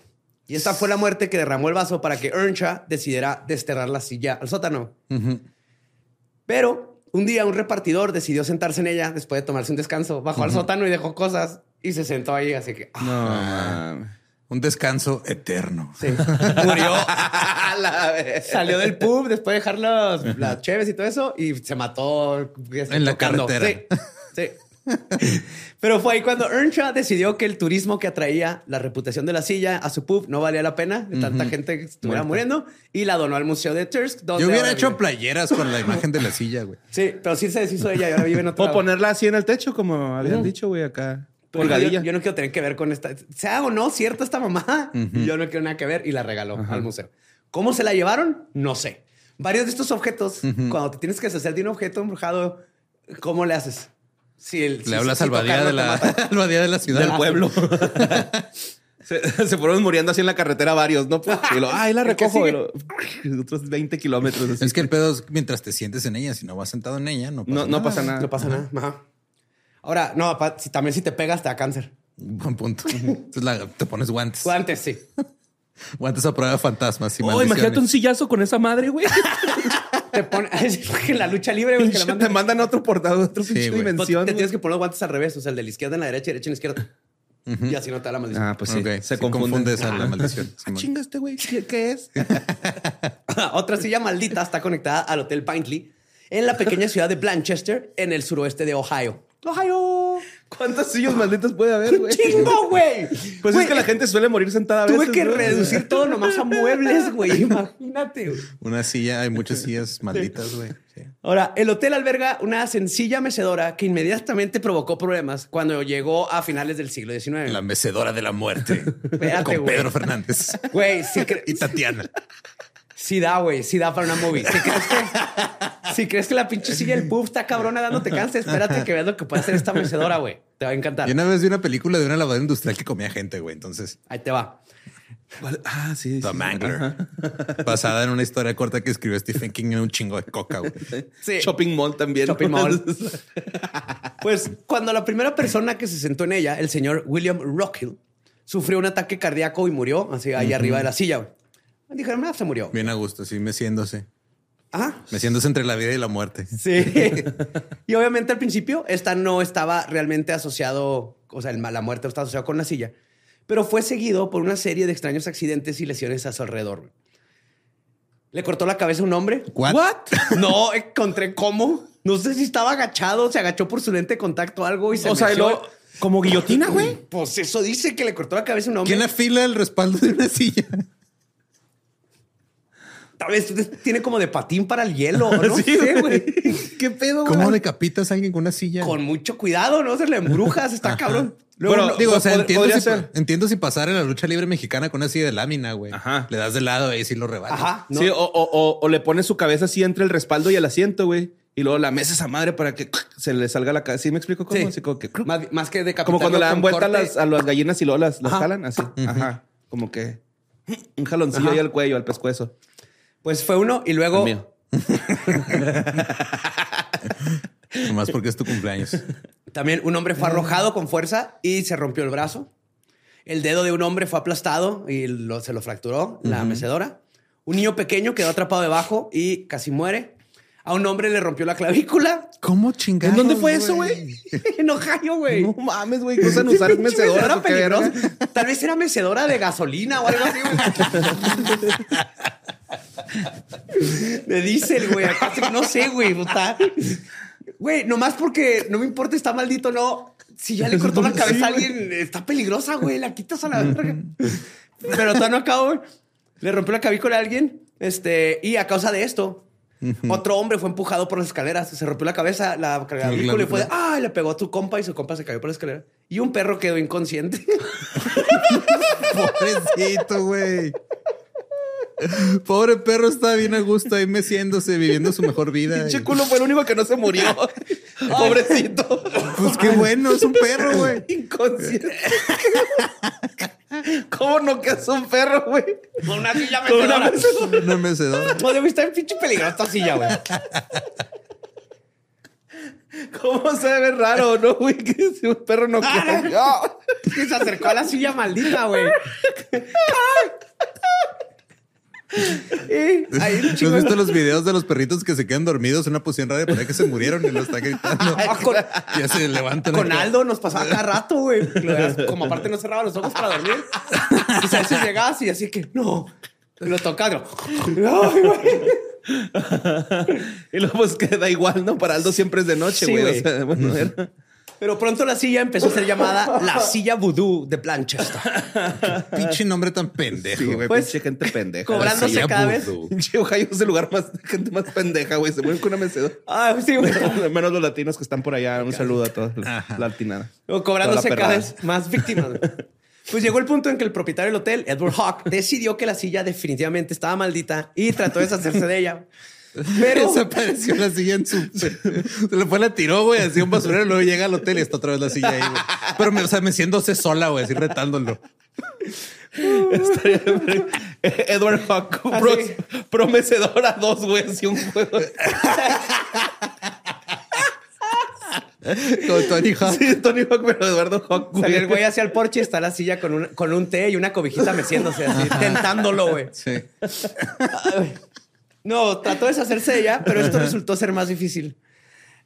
Y esta fue la muerte que derramó el vaso para que Earnshaw decidiera desterrar la silla al sótano. Pero un día un repartidor decidió sentarse en ella después de tomarse un descanso. Bajó al sótano y dejó cosas y se sentó ahí. Así que ah, No. Un descanso eterno. sí. murió. A la vez. Salió del pub después de dejar los- las cheves y todo eso y se mató En la carretera. Sí, sí. Pero fue ahí cuando Earnshaw decidió que el turismo que atraía la reputación de la silla a su pub no valía la pena de tanta gente que estuviera muriendo y la donó al museo de Tursk. donde Yo hubiera hecho vive. playeras con la imagen de la silla, güey. Sí, pero sí se deshizo de ella y ahora vive en otro O lado. ponerla así en el techo, como habían dicho, güey, acá. Yo, yo no quiero tener que ver con esta. Sea o no cierta esta mamá, yo no quiero nada que ver y la regaló al museo. ¿Cómo se la llevaron? No sé. Varios de estos objetos, cuando te tienes que deshacer de un objeto embrujado, ¿cómo le haces? Si el, si- Le hablas si al badía tocarlo de la, mata. al badía de la ciudad. Del pueblo. Se, se fueron muriendo así en la carretera varios, ¿no? Y lo, ay, la El que recojo. lo- otros 20 kilómetros. así. Es que el pedo es mientras te sientes en ella, si no vas sentado en ella, no pasa no, nada. no pasa nada. No pasa nada. Ajá. Ahora, no, pa- si, también si te pegas te da cáncer. Buen punto. Entonces la- te pones guantes. Antes sí. Guantes a prueba de fantasmas. Y Oh, imagínate un sillazo con esa madre, güey. Te pone en la lucha libre, güey, que la te mandan. a otro portado, a otra Sí, pinche güey. Pues, dimensión. te tienes que poner los guantes al revés, o sea, el de la izquierda en la derecha derecha en la izquierda. Y así no te da la maldición. Ah, pues sí. Se sí, confunde. confundes a la maldición. Ah, chinga este güey. ¿Qué, qué es? Otra silla maldita está conectada al Hotel Pintley en la pequeña ciudad de Blanchester, en el suroeste de Ohio. ¡Ohio! ¿Cuántos sillos malditos puede haber, güey? ¡Chingo, güey! Pues Güey, es que la gente suele morir sentada a Tuve veces. que ¿no? reducir todo nomás a muebles, güey. Imagínate, güey. Una silla, hay muchas sillas malditas, güey. Sí. Ahora, el hotel alberga una sencilla mecedora que inmediatamente provocó problemas cuando llegó a finales del siglo XIX. La mecedora de la muerte. Espérate, con. Pedro Fernández. Güey, sí, y Tatiana. Sí da, güey. Sí da para una movie. Si crees que, si crees que la pinche silla del puff está cabrona dándote cáncer, espérate que veas lo que puede hacer esta mecedora, güey. Te va a encantar. Y una vez vi una película de una lavadora industrial que comía gente, güey. Entonces, Ahí te va. ¿Cuál? Ah, sí. The sí. Mangler. Basada en una historia corta que escribió Stephen King en un chingo de coca, güey. Sí. Shopping Mall también. Shopping mall. Pues cuando la primera persona que se sentó en ella, el señor William Rockhill, sufrió un ataque cardíaco y murió así ahí arriba de la silla. güey. Dijeron, ah, se murió. Bien a gusto, así meciéndose. Ah, Meciéndose entre la vida y la muerte. sí. y obviamente al principio esta no estaba realmente asociado, o sea, el- la muerte estaba asociada con la silla, pero fue seguido por una serie de extraños accidentes y lesiones a su alrededor. Le cortó la cabeza a un hombre. What? No encontré cómo. No sé si estaba agachado, se agachó por su lente de contacto o algo y se O sea, como guillotina, güey. Pues eso dice que le cortó la cabeza a un hombre. ¿Quién afila el respaldo de una silla? Tal vez tiene como de patín para el hielo. No Sí, sé, güey. ¿Qué pedo, güey? ¿Cómo decapitas a alguien con una silla? Con mucho cuidado, ¿no? Se le embrujas, está cabrón. Luego, Bueno, no- Digo, o sea, entiendo podría si, ser. entiendo si pasar en la lucha libre mexicana con una silla de lámina, güey. Ajá. Le das de lado y si lo rebajas. Ajá. no. Sí, o, o- o- o le pone su cabeza así entre el respaldo y el asiento, güey. Y luego la mesa esa madre para que se le salga la cabeza. ¿Sí me explico cómo? Sí. Así como que... Más, más que de Como cuando le dan vuelta a las, a las gallinas y luego las, las jalan, así. Ajá. Como que un jaloncillo Ajá. ahí al cuello, al pescuezo. Pues fue uno y luego El mío. Nomás porque es tu cumpleaños. también un hombre fue arrojado con fuerza y se rompió el brazo. El dedo de un hombre fue aplastado y lo- se lo fracturó la mecedora. Un niño pequeño quedó atrapado debajo y casi muere. A un hombre le rompió la clavícula. ¿Cómo chingados? ¿En dónde fue eso, güey? en Ohio, güey. No mames, güey. ¿Qué usan usar qué peligrosa. Tal vez era mecedora de gasolina o algo así, güey. de diésel, güey. No sé, güey. Güey, nomás porque no me importa, está maldito no. Si ya le cortó la cabeza a alguien, está peligrosa, güey. La quitas a la verga. Pero todavía no acabo, güey. Le rompió la clavícula a alguien. Este, y a causa de esto, otro hombre fue empujado por las escaleras. Se rompió la cabeza, la clavícula y fue de, ah, le pegó a tu compa y su compa se cayó por la escalera. Y un perro quedó inconsciente. Pobrecito, güey. Pobre perro está bien a gusto ahí meciéndose, viviendo su mejor vida. Pinche culo fue el único que no se murió. Pobrecito. Pues qué bueno, es un perro, güey. Inconsciente. ¿Cómo no que es un perro, güey? Con una silla Con una mecedora. Una mecedora. No, debe estar en pinche peligrosa esta silla, güey. ¿Cómo se ve raro, no, güey? Que si un perro no quiere. No. Que se acercó a la silla maldita, güey. Y ahí un ¿Has chingo de- visto los videos de los perritos que se quedan dormidos en una posición rara parece que se murieron y lo está gritando? Ah, con, ya se levantan. con. Aldo nos pasaba cada rato, güey. Como aparte no cerraba los ojos para dormir. Y a veces llegabas y así que, no. Lo tocaba. y luego pues queda igual, ¿no? Para Aldo siempre es de noche, güey. o sea, bueno, era- Pero pronto la silla empezó a ser llamada la silla vudú de Blanchester. Pinche nombre tan pendejo. Sí, güey. Pues, pinche gente pendeja. cobrándose cada vez. Pinche Ohio es el lugar más gente más pendeja, güey. Se mueren con una mecedora. Ah, sí, güey. Menos los latinos que están por allá. Un saludo a todos. La Ajá. latinada. O cobrándose la cada vez más víctimas. güey. Pues llegó el punto en que el propietario del hotel, Edward Hawk, decidió que la silla definitivamente estaba maldita y trató de deshacerse de ella. Pero Desapareció la silla en su. Se le fue, la tiró, güey, así un basurero. Luego llega al hotel y está otra vez la silla ahí, güey. Pero, me, o sea, meciéndose sola, güey, así retándolo. Estaría- Edward Hawk, pro, promecedor a dos, güey, así un juego. Con Tony Hawk. Sí, Tony Hawk, pero Eduardo Hawk, Sale el güey. güey hacia el porche y está la silla con un, con un té y una cobijita meciéndose así, tentándolo, güey. Sí. No, trató de deshacerse de ella, pero esto resultó ser más difícil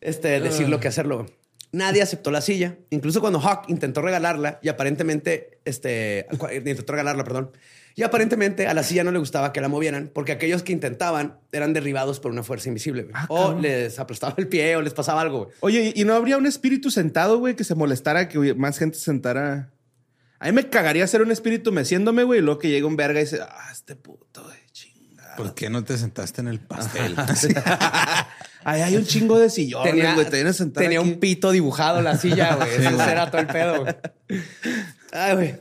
este, decirlo que hacerlo. Nadie aceptó la silla, incluso cuando Hawk intentó regalarla y aparentemente, este, intentó regalarla, perdón, y aparentemente a la silla no le gustaba que la movieran porque aquellos que intentaban eran derribados por una fuerza invisible. Ah, o cabrón. les aplastaba el pie o les pasaba algo. güey. Oye, ¿y no habría un espíritu sentado, güey, que se molestara que más gente se sentara? A mí me cagaría ser un espíritu meciéndome, güey, y luego que llega un verga y dice, ah, este puto, güey. ¿Por qué no te sentaste en el pastel? Ahí hay un chingo de sillones, Tenía, güey, te tenía aquí. un pito dibujado en la silla, güey. Ese era todo el pedo, güey. Ay, güey.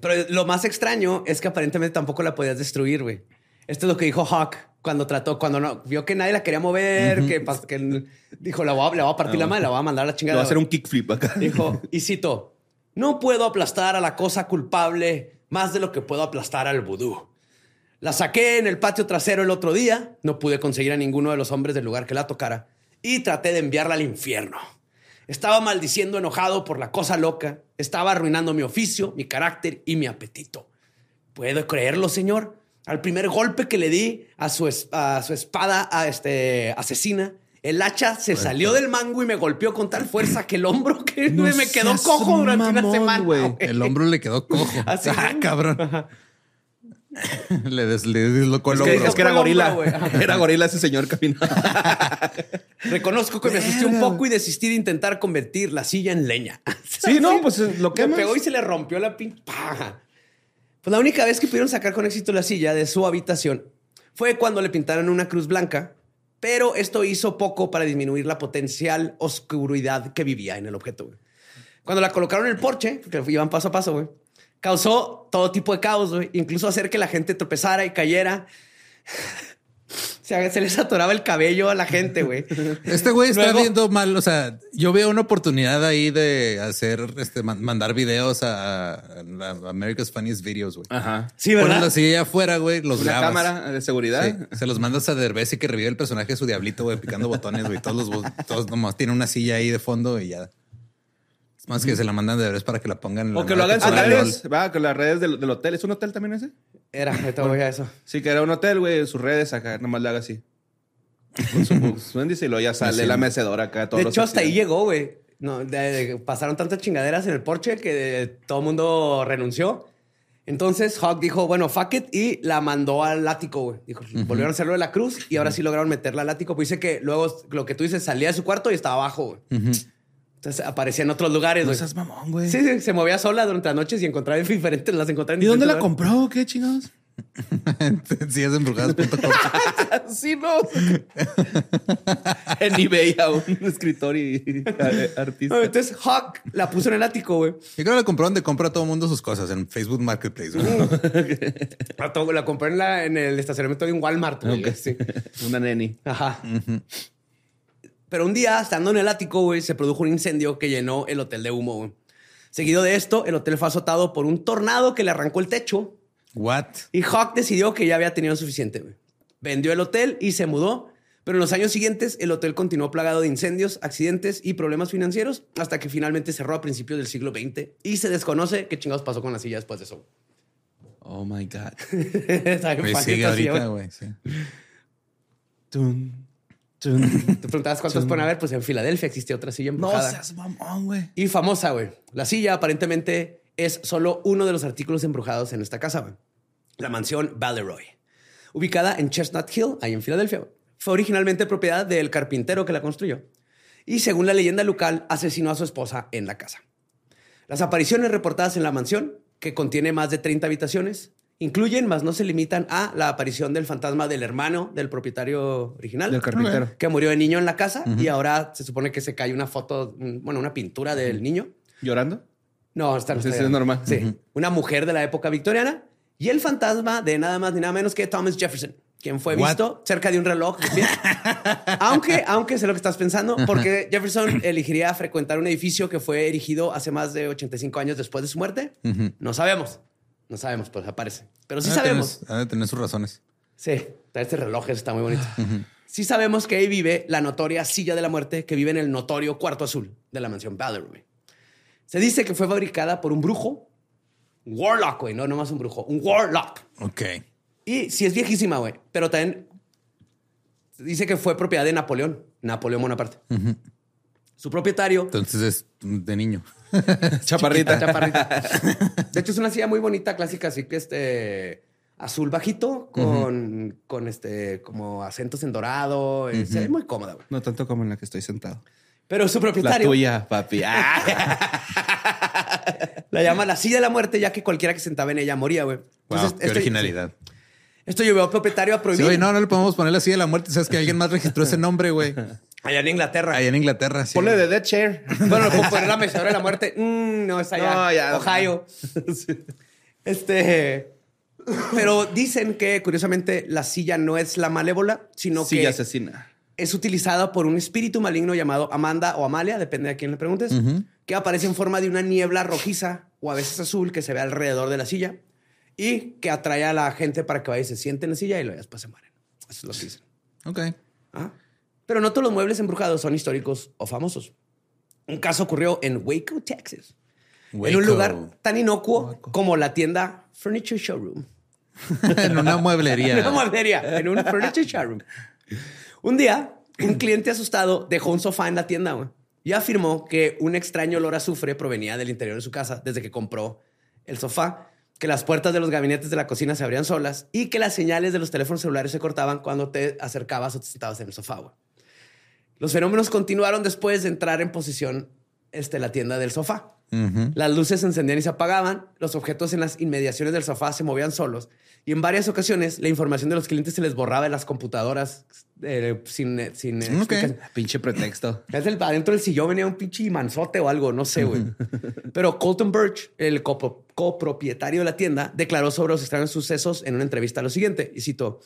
Pero lo más extraño es que aparentemente tampoco la podías destruir, güey. Esto es lo que dijo Hawk cuando trató, cuando no, vio que nadie la quería mover, que, dijo, la voy a, le voy a partir la madre, la voy a mandar a la Le chingada. va a hacer un kickflip acá. Dijo, y cito, no puedo aplastar a la cosa culpable más de lo que puedo aplastar al vudú. La saqué en el patio trasero el otro día, no pude conseguir a ninguno de los hombres del lugar que la tocara y traté de enviarla al infierno. Estaba maldiciendo enojado por la cosa loca, estaba arruinando mi oficio, mi carácter y mi apetito. ¿Puedo creerlo, señor? Al primer golpe que le di a su, a su espada a este, asesina, el hacha se salió del mango y me golpeó con tal fuerza que el hombro que No me quedó cojo durante una semana. El hombro le quedó cojo. Así, ah, cabrón. le, des, le dislocó el Es que, hombro. es que era gorila. hombro. Era gorila ese señor caminando. Reconozco que me asusté un poco y desistí de intentar convertir la silla en leña. Sí, no, pues lo Me quemas. pegó y se le rompió la paja. Pues la única vez que pudieron sacar con éxito la silla de su habitación fue cuando le pintaron una cruz blanca, pero esto hizo poco para disminuir la potencial oscuridad que vivía en el objeto. güey. Cuando la colocaron en el porche, que iban paso a paso, güey, causó todo tipo de caos, güey, incluso hacer que la gente tropezara y cayera. O sea, se les atoraba el cabello a la gente, güey. Este güey está Luego- viendo mal. O sea, yo veo una oportunidad ahí de hacer, este, man- mandar videos a, a- a America's Funniest Videos, güey. Ajá. Sí, ¿verdad? la silla afuera, güey, los Una grabas. cámara de seguridad. Sí, se los mandas a Derbez y que revive el personaje de su diablito, güey, picando botones, güey. Todos los todos nomás tienen una silla ahí de fondo y ya. Más que se la mandan de Derbez para que la pongan en la O que lo hagan en sus redes. Va, con las redes del, del hotel. ¿Es un hotel también ese? Era, ahorita voy a eso. Sí, que era un hotel, güey. Sus redes acá, nomás le haga así. Con su, índice y luego ya sale Sí. la mecedora acá. todos De hecho, hasta ahí llegó, güey. No, de- de- pasaron tantas chingaderas en el porche que todo el mundo renunció. Entonces Hawk dijo, bueno, fuck it, y la mandó al ático, güey. Dijo, volvieron a hacerlo de la cruz y ahora sí lograron meterla al ático. Pues dice que luego lo que tú dices salía de su cuarto y estaba abajo, güey. Entonces aparecía en otros lugares, No seas mamón, güey. Sí, sí, se movía sola durante las noches y encontraba diferentes, las encontraba en ¿Y dónde la compró? ¿Qué chingados? Sillas embrujadas.com. sí, no. en eBay a un escritor y eh, artista. Entonces Hawk la puso en el ático, güey. Yo creo que la compró donde compra todo el mundo sus cosas, en Facebook Marketplace. güey. La, la compré en, la- en el estacionamiento de un Walmart, güey. Ok. Sí. Una neni. Ajá. Pero un día, estando en el ático, güey, se produjo un incendio que llenó el hotel de humo, güey. Seguido de esto, el hotel fue azotado por un tornado que le arrancó el techo What? y Hawk decidió que ya había tenido suficiente, güey. Vendió el hotel y se mudó. Pero en los años siguientes, el hotel continuó plagado de incendios, accidentes y problemas financieros hasta que finalmente cerró a principios del siglo XX y se desconoce qué chingados pasó con la silla después de eso. Oh my God. Está bien Güey, fácil sigue ahorita, güey. Sí. Te preguntabas cuántos pueden haber, pues en Filadelfia existe otra silla No embrujada. seas mamón, güey. Y famosa, güey. La silla aparentemente es solo uno de los artículos embrujados en esta casa, güey. La mansión Valeroy. Ubicada en Chestnut Hill, ahí en Filadelfia. güey. Fue originalmente propiedad del carpintero que la construyó. Y según la leyenda local, asesinó a su esposa en la casa. Las apariciones reportadas en la mansión, que contiene más de 30 habitaciones, incluyen, mas no se limitan a la aparición del fantasma del hermano del propietario original Del carpintero. que murió de niño en la casa y ahora se supone que se cae una foto, un- bueno, una pintura del niño. ¿Llorando? No, está, Sí, está sí, bien. es normal. Sí, una mujer de la época victoriana y el fantasma de nada más ni nada menos que Thomas Jefferson. quien fue What? visto cerca de un reloj. Aunque, aunque sé lo que estás pensando, porque Jefferson elegiría frecuentar un edificio que fue erigido hace más de 85 años después de su muerte. No sabemos. No sabemos, pues aparece. Pero sí sabemos. Ha de tener sus razones. Sí, este reloj está muy bonito. Sí sabemos que ahí vive la notoria silla de la muerte que vive en el notorio cuarto azul de la mansión Balleroy. Se dice que fue fabricada por un brujo, un warlock, güey, no nomás un brujo, un warlock. Ok. Y sí es viejísima, güey, pero también dice que fue propiedad de Napoleón, Napoleón Bonaparte. Su propietario, Entonces es de niño. Chaparrita. chaparrita. De hecho, es una silla muy bonita, clásica, así que este azul bajito con, con este como acentos en dorado. Se ve muy cómoda, güey. No tanto como en la que estoy sentado. Pero su La propietario tuya, papi. Ah. la llama la silla de la muerte, ya que cualquiera que sentaba en ella moría, güey. Wow, qué este- originalidad. Esto llevó al propietario a Sí, prohibir. güey, no, no le podemos poner así de la muerte. Sabes que alguien más registró ese nombre, güey. Allá en Inglaterra. Allá en Inglaterra. Sí. Ponle de Dead Chair. Bueno, como poner la mecedora de la muerte. Mm, no, es allá. No, ya. Ohio. Este. Pero dicen que, curiosamente, la silla no es la malévola, sino Silla que asesina. es utilizada por un espíritu maligno llamado Amanda o Amalia, depende de quién le preguntes, que aparece en forma de una niebla rojiza o a veces azul que se ve alrededor de la silla y que atrae a la gente para que vaya y se siente en la silla y luego después se mueren. Eso es lo que dicen. Ok. Ah. Pero no todos los muebles embrujados son históricos o famosos. Un caso ocurrió en Waco, Texas. En un lugar tan inocuo como la tienda Furniture Showroom. en una mueblería. En una mueblería, en un Furniture Showroom. Un día, un cliente asustado dejó un sofá en la tienda y afirmó que un extraño olor a azufre provenía del interior de su casa desde que compró el sofá, que las puertas de los gabinetes de la cocina se abrían solas y que las señales de los teléfonos celulares se cortaban cuando te acercabas o te sentabas en el sofá. Los fenómenos continuaron después de entrar en posición este, la tienda del sofá. Las luces se encendían y se apagaban, los objetos en las inmediaciones del sofá se movían solos y en varias ocasiones la información de los clientes se les borraba de las computadoras eh, sin, eh, sin eh. Pinche pretexto. Es el- adentro del sillón venía un pinche imanzote o algo, no sé, güey. Pero Colton Birch, el copropietario de la tienda, declaró sobre los extraños sucesos en una entrevista lo siguiente, y cito,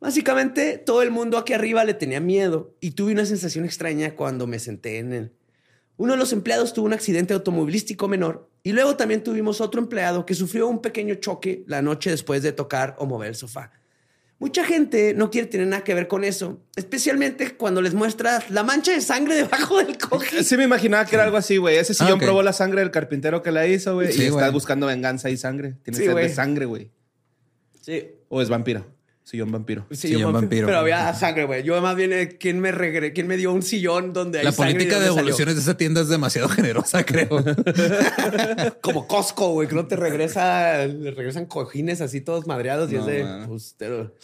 básicamente todo el mundo aquí arriba le tenía miedo y tuve una sensación extraña cuando me senté en él. Uno de los empleados tuvo un accidente automovilístico menor y luego también tuvimos otro empleado que sufrió un pequeño choque la noche después de tocar o mover el sofá. Mucha gente no quiere tener nada que ver con eso, especialmente cuando les muestras la mancha de sangre debajo del cojín. Sí me imaginaba que era algo así, güey. Ese sillón ok. probó la sangre del carpintero que la hizo, güey. Sí, y estás buscando venganza y sangre. Tienes Sí, sed de sangre, güey. Sí. O es vampiro. Sillón vampiro. Sí, Sillón me- vampiro. Pero había sangre, güey. Yo más bien, eh, ¿quién me regre ¿quién me dio un sillón donde hay La sangre política de devoluciones de esa tienda es demasiado generosa, creo. Como Costco, güey, que no te regresa, le regresan cojines así todos madreados y No, es de, pues, pero-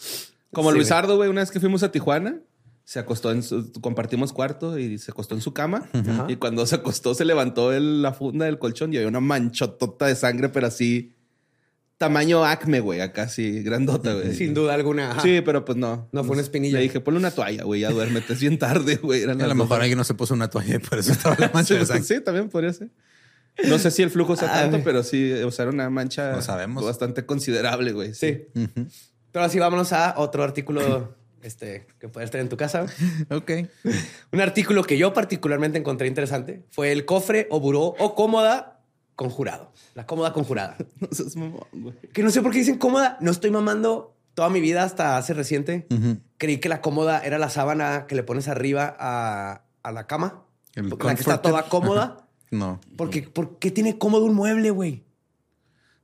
Como Sí, Luisardo, güey, una vez que fuimos a Tijuana, se acostó en su, compartimos cuarto y se acostó en su cama. Ajá. Y cuando se acostó, se levantó el- la funda del colchón y había una manchotota de sangre, pero así, tamaño acme, güey, acá así, grandota, güey. Sin duda alguna. ajá. Sí, pero pues no. No fue una espinilla. Le dije, ponle una toalla, güey, ya duérmete, es bien tarde, güey. A lo mejor alguien no se puso una toalla y por eso estaba la mancha de Sí, sangre. sí, también podría ser. No sé si el flujo sea Ah, tanto, pero sí, era una mancha No sabemos. bastante considerable, güey. Sí. Pero así vámonos a otro artículo este, que puedes tener en tu casa. Ok. Un artículo que yo particularmente encontré interesante fue el cofre o buró o cómoda conjurado. La cómoda conjurada. No seas mamón, güey. Que no sé por qué dicen cómoda. No estoy mamando toda mi vida hasta hace reciente. Creí que la cómoda era la sábana que le pones arriba a, a la cama. El la que está toda cómoda. No. Porque, ¿Por qué tiene cómodo un mueble, güey?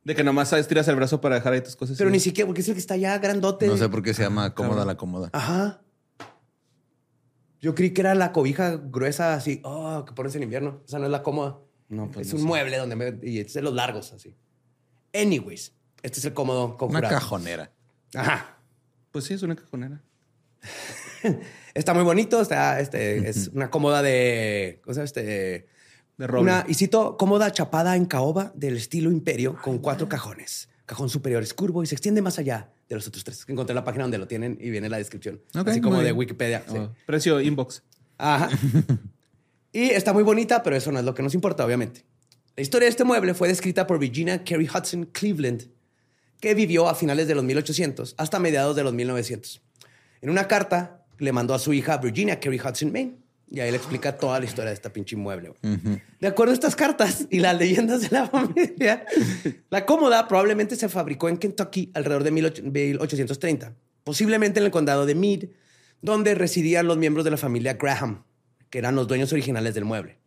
De que nomás estiras el brazo para dejar ahí tus cosas. Pero sí. ni siquiera, porque es el que está ya grandote. No sé por qué se llama cómoda la cómoda. Ajá. Yo creí que era la cobija gruesa así, oh, que pones en invierno. O sea, no es la cómoda. No, pues es no un sé. mueble donde me, y es de los largos así. Anyways, este es el cómodo Una conjurado. cajonera. Ajá. Pues sí, es una cajonera. Está muy bonito. Está, este, es una cómoda de, ¿cómo se llama? Este, De roble. una, y cito, cómoda chapada en caoba del estilo imperio con cuatro cajones. Cajón superior es curvo y se extiende más allá de los otros tres. Encontré la página donde lo tienen y viene la descripción. Así como de. Wikipedia. sí. Oh, Precio inbox. Ajá. y está muy bonita, pero eso no es lo que nos importa, obviamente. La historia de este mueble fue descrita por Virginia Carey Hudson Cleveland, que vivió a finales de los 1800 hasta mediados de los 1900. En una carta le mandó a su hija Virginia Carey Hudson Maine. Y ahí le explica toda la historia de esta pinche inmueble. De acuerdo a estas cartas y las leyendas de la familia, la cómoda probablemente se fabricó en Kentucky alrededor de 18- 1830, posiblemente en el condado de Meade, donde residían los miembros de la familia Graham, que eran los dueños originales del mueble.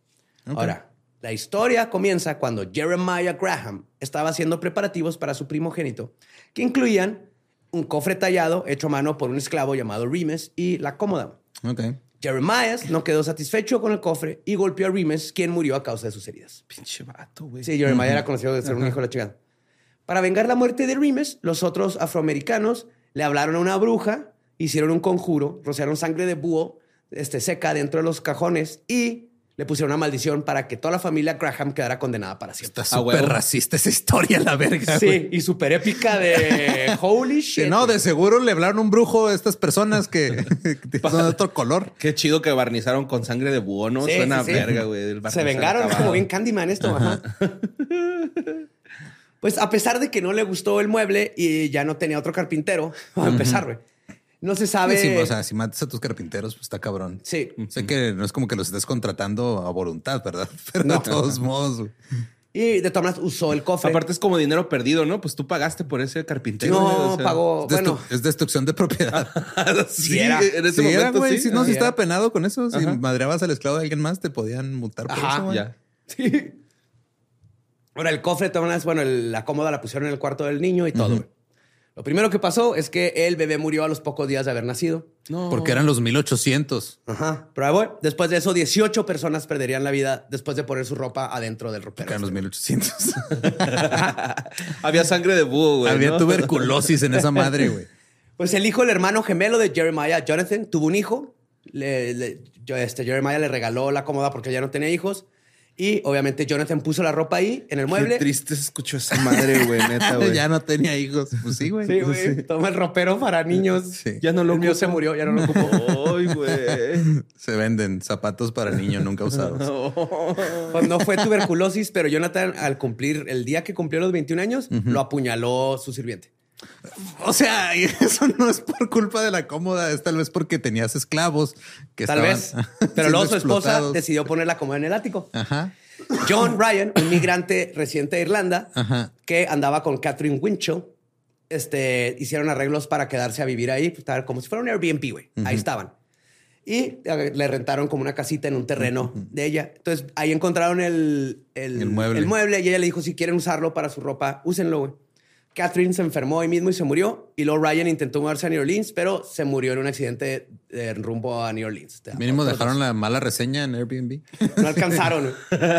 Ahora, la historia comienza cuando Jeremiah Graham estaba haciendo preparativos para su primogénito, que incluían un cofre tallado hecho a mano por un esclavo llamado Remus y la cómoda. Ok. Jeremiah no quedó satisfecho con el cofre y golpeó a Remus, quien murió a causa de sus heridas. Pinche vato, güey. Sí, Jeremiah era conocido de ser un hijo de la chingada. Para vengar la muerte de Remus, los otros afroamericanos le hablaron a una bruja, hicieron un conjuro, rociaron sangre de búho este, seca dentro de los cajones y le pusieron una maldición para que toda la familia Graham quedara condenada para siempre. Está súper racista esa historia, la verga. Sí, y súper épica de holy shit. no, de seguro le hablaron un brujo a estas personas que, que son de otro color. Qué chido que barnizaron con sangre de búho, ¿no? Sí, Suena sí, sí. verga, güey. Se vengaron, es como bien Candyman esto. ajá. Pues a pesar de que no le gustó el mueble y ya no tenía otro carpintero, a empezar, güey. No se sabe. Sí, o sea, si matas a tus carpinteros, pues está cabrón. Sí. Sé que no es como que los estés contratando a voluntad, ¿verdad? Pero No. de todos modos, güey. Y de todas maneras usó el cofre. Aparte es como dinero perdido, ¿no? Pues tú pagaste por ese carpintero. no, o sea. pagó. Es, Bueno, es destrucción de propiedad. sí, era. en ese Sí, era, sí. Si no, Ah, si estaba penado con eso. Si Ajá. madreabas al esclavo de alguien más, te podían multar por Ajá, eso. Ya. sí. Ahora, el cofre, de todas maneras, bueno, el- la cómoda la pusieron en el cuarto del niño y todo. Lo primero que pasó es que el bebé murió a los pocos días de haber nacido. No. Porque eran los 1800. Ajá. Pero voy. después de eso, 18 personas perderían la vida después de poner su ropa adentro del ropero. Porque eran los 1800. Había sangre de búho, güey. Había ¿no? tuberculosis en esa madre, güey. Pues el hijo, el hermano gemelo de Jeremiah, Jonathan, tuvo un hijo. Le- le- yo- este, Jeremiah le regaló la cómoda porque ya no tenía hijos. Y obviamente Jonathan puso la ropa ahí en el mueble. Qué triste se escuchó esa madre, güey, neta, güey. ya no tenía hijos. Pues sí, güey. Sí, güey. Toma el ropero para niños. Sí. Ya no lo El mío se murió, ya no lo ocupó. Ay, güey. Se venden zapatos para niños nunca usados. Pues no fue tuberculosis, pero Jonathan, al cumplir, el día que cumplió los 21 años, lo apuñaló su sirviente. O sea, eso no es por culpa de la cómoda, es tal vez porque tenías esclavos que Tal vez. Pero luego su esposa decidió poner la cómoda en el ático. Ajá. John Ryan, un migrante residente de Irlanda, Ajá. que andaba con Catherine Winchell, este, hicieron arreglos para quedarse a vivir ahí, pues, como si fuera un Airbnb, güey. Ahí estaban. Y eh, le rentaron como una casita en un terreno de ella. Entonces ahí encontraron el, el, El mueble. el mueble y ella le dijo, si quieren usarlo para su ropa, úsenlo, güey. Catherine se enfermó ahí mismo y se murió. Y luego Ryan intentó mudarse a New Orleans, pero se murió en un accidente de rumbo a New Orleans. Mínimo dejaron la mala reseña en Airbnb. no alcanzaron.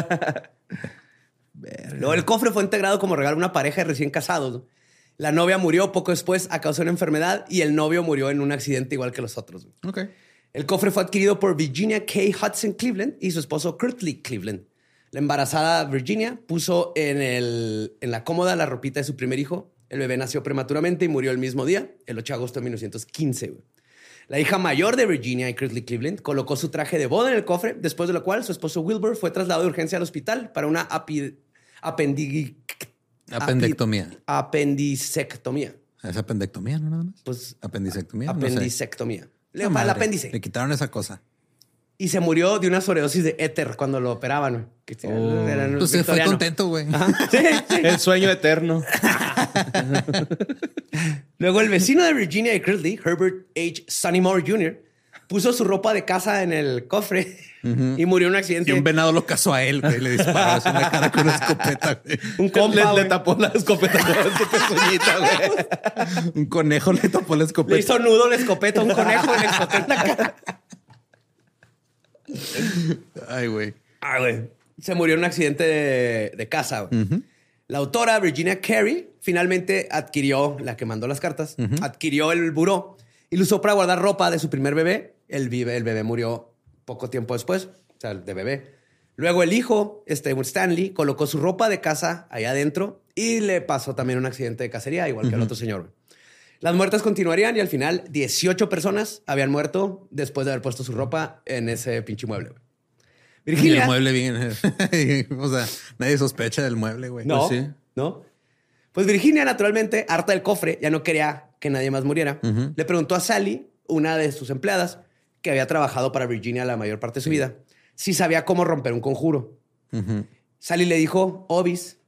Luego el cofre fue integrado como regalo a una pareja de recién casados. La novia murió poco después a causa de una enfermedad y el novio murió en un accidente igual que los otros. Ok. El cofre fue adquirido por Virginia K. Hudson Cleveland y su esposo Curtly Cleveland. La embarazada Virginia puso en, el, en la cómoda la ropita de su primer hijo. El bebé nació prematuramente y murió el mismo día, el 8 de agosto de 1915. güey. La hija mayor de Virginia y Curtly Cleveland colocó su traje de boda en el cofre, después de lo cual su esposo Wilbur fue trasladado de urgencia al hospital para una api- apendi- Apendectomía. api- apendicectomía. Es apendectomía, ¿no? Nada más. Pues Apendicectomía. no sé. apendicectomía. Le- Esa para el madre. apéndice. Le quitaron esa cosa. Y se murió de una sobredosis de éter cuando lo operaban. güey. Que Oh. Pues se fue contento, güey. Sí, sí. El sueño eterno. Luego el vecino de Virginia y Curtly, Herbert H. Sunnymore Jr., puso su ropa de casa en el cofre y murió en un accidente. Y un venado lo casó a él, güey. Le disparó en la cara con una escopeta, güey. Un compa, le, le tapó la escopeta con su pezuñita, güey. Un conejo le tapó la Le escopeta. hizo nudo la escopeta a un conejo y le en la cara. Ay, güey. Ah, güey. Se murió en un accidente de, de casa. güey. La autora Virginia Carey finalmente adquirió, la que mandó las cartas, adquirió el buró y lo usó para guardar ropa de su primer bebé. El, vive, el bebé murió poco tiempo después, o sea, de bebé. Luego el hijo, este Stanley, colocó su ropa de casa allá adentro y le pasó también un accidente de cacería, igual que al otro señor. Las muertes continuarían y al final 18 personas habían muerto después de haber puesto su ropa en ese pinche mueble. güey. Y Virginia. el mueble bien. o sea, nadie sospecha del mueble, güey. No, Pues sí. no. Pues Virginia, naturalmente, harta del cofre, ya no quería que nadie más muriera. Le preguntó a Sally una de sus empleadas, que había trabajado para Virginia la mayor parte de su vida, sí sabía cómo romper un conjuro. Sally le dijo, Obis.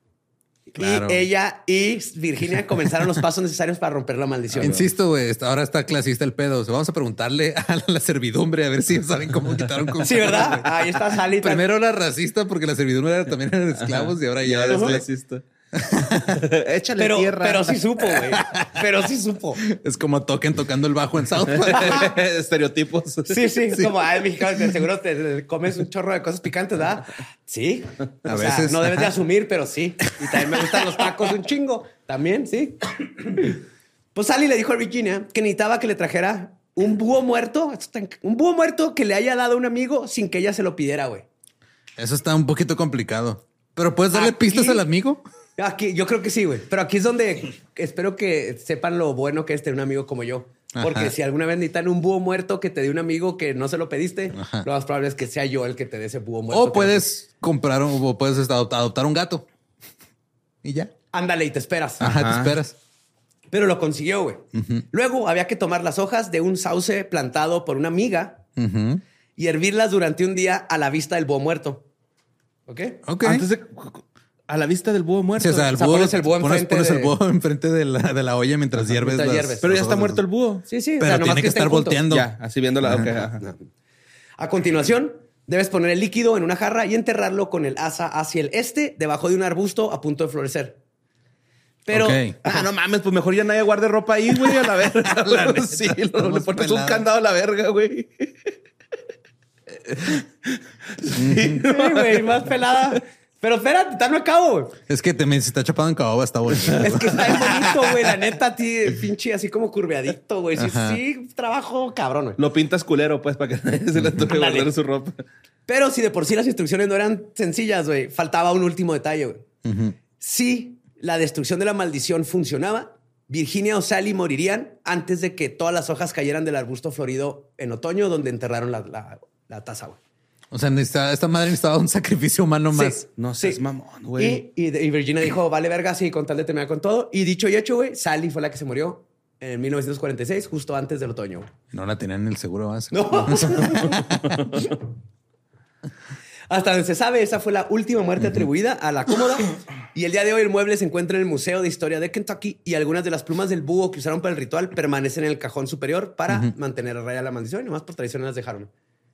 Claro. Y ella y Virginia comenzaron los pasos necesarios para romper la maldición. Insisto, güey, ahora está clasista el pedo. Vamos a preguntarle a la servidumbre a ver si saben cómo quitaron con Sí, ¿verdad? Ahí está Sally. Primero era racista porque la servidumbre era- también eran esclavos y ahora ya Ya es, clasista. Échale pero, tierra. pero sí supo, güey. Pero sí supo. es como toquen tocando el bajo en South Park. Estereotipos. Sí, sí, como ay, mexicano, seguro te, comes un chorro de cosas picantes, ¿verdad? Sí. A O sea, veces, no debes de asumir, pero sí. Y también me gustan los tacos un chingo. También, sí. Pues Sally le dijo a Virginia que necesitaba que le trajera un búho muerto, un búho muerto que le haya dado a un amigo sin que ella se lo pidiera, güey. Eso está un poquito complicado. Pero puedes darle Aquí- pistas al amigo. Aquí, yo creo que sí, güey. Pero aquí es donde espero que sepan lo bueno que es tener un amigo como yo. Porque Ajá. si alguna vez necesitan un búho muerto que te dé un amigo que no se lo pediste, Ajá. lo más probable es que sea yo el que te dé ese búho muerto. O puedes comprar un- o puedes adoptar, un gato. Y ya. Ándale y te esperas. Ajá, Ajá. te esperas. Pero lo consiguió, güey. Luego había que tomar las hojas de un sauce plantado por una amiga y hervirlas durante un día a la vista del búho muerto. ¿Ok? Ok. Antes de... A la vista del búho muerto. Sí, o sea, el O sea, búho, pones el búho pones, enfrente pones el de- búho enfrente de la, de la olla mientras hierves. mientras las- hierves. Pero ya está muerto el búho. Sí, sí. o Pero sea, nomás tiene que estén estar juntos. volteando. Ya, así viéndola. ok, ajá. A continuación, debes poner el líquido en una jarra y enterrarlo con el asa hacia el este, debajo de un arbusto a punto de florecer. Pero Ok. Ah, no mames, pues mejor ya nadie guarde ropa ahí, güey, a la verga. La neta, sí, lo- le pones un candado a la verga, güey. Sí, güey, más pelada. Pero espérate, tal no acabo, güey. Es que también si está chapado en caoba está bonito. Es que está bien bonito, güey. La neta, ti, pinche así como curveadito, güey. Sí, sí, trabajo cabrón, güey. Lo pintas culero, pues, para que nadie se le toque guardar su ropa. Pero si de por sí las instrucciones no eran sencillas, güey, faltaba un último detalle, güey. Si la destrucción de la maldición funcionaba, Virginia o Sally morirían antes de que todas las hojas cayeran del arbusto florido en otoño, donde enterraron la, la, la taza, güey. O sea, necesita- esta madre necesitaba un sacrificio humano más. Sí. No seas mamón, güey. Y, y- y Virginia dijo, vale verga, sí, con tal de terminar con todo. Y dicho y hecho, güey, Sally fue la que se murió en 1946, justo antes del otoño. No la tenían en el seguro base. No. Hasta donde se sabe, esa fue la última muerte atribuida a la cómoda. Y el día de hoy el mueble se encuentra en el Museo de Historia de Kentucky y algunas de las plumas del búho que usaron para el ritual permanecen en el cajón superior para mantener a raya la maldición y nomás por tradición las dejaron.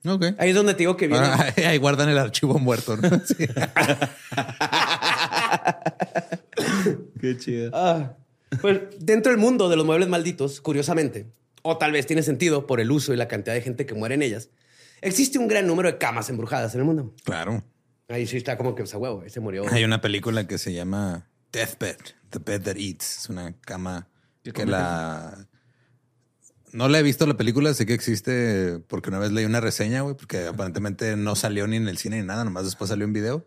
Ok. Ahí es donde te digo que viene. Ahora, ahí guardan el archivo muerto. ¿no? Sí. Qué chido. Ah, pues dentro del mundo de los muebles malditos, curiosamente, o tal vez tiene sentido por el uso y la cantidad de gente que muere en ellas, existe un gran número de camas embrujadas en el mundo. Claro. Ahí sí está como que, o sea, huevo, ese murió. Hay una película que se llama Deathbed, The Bed That Eats. Es una cama que la... No la he visto la película, sé que existe porque una vez leí una reseña, güey, porque aparentemente no salió ni en el cine ni nada, nomás después salió en video.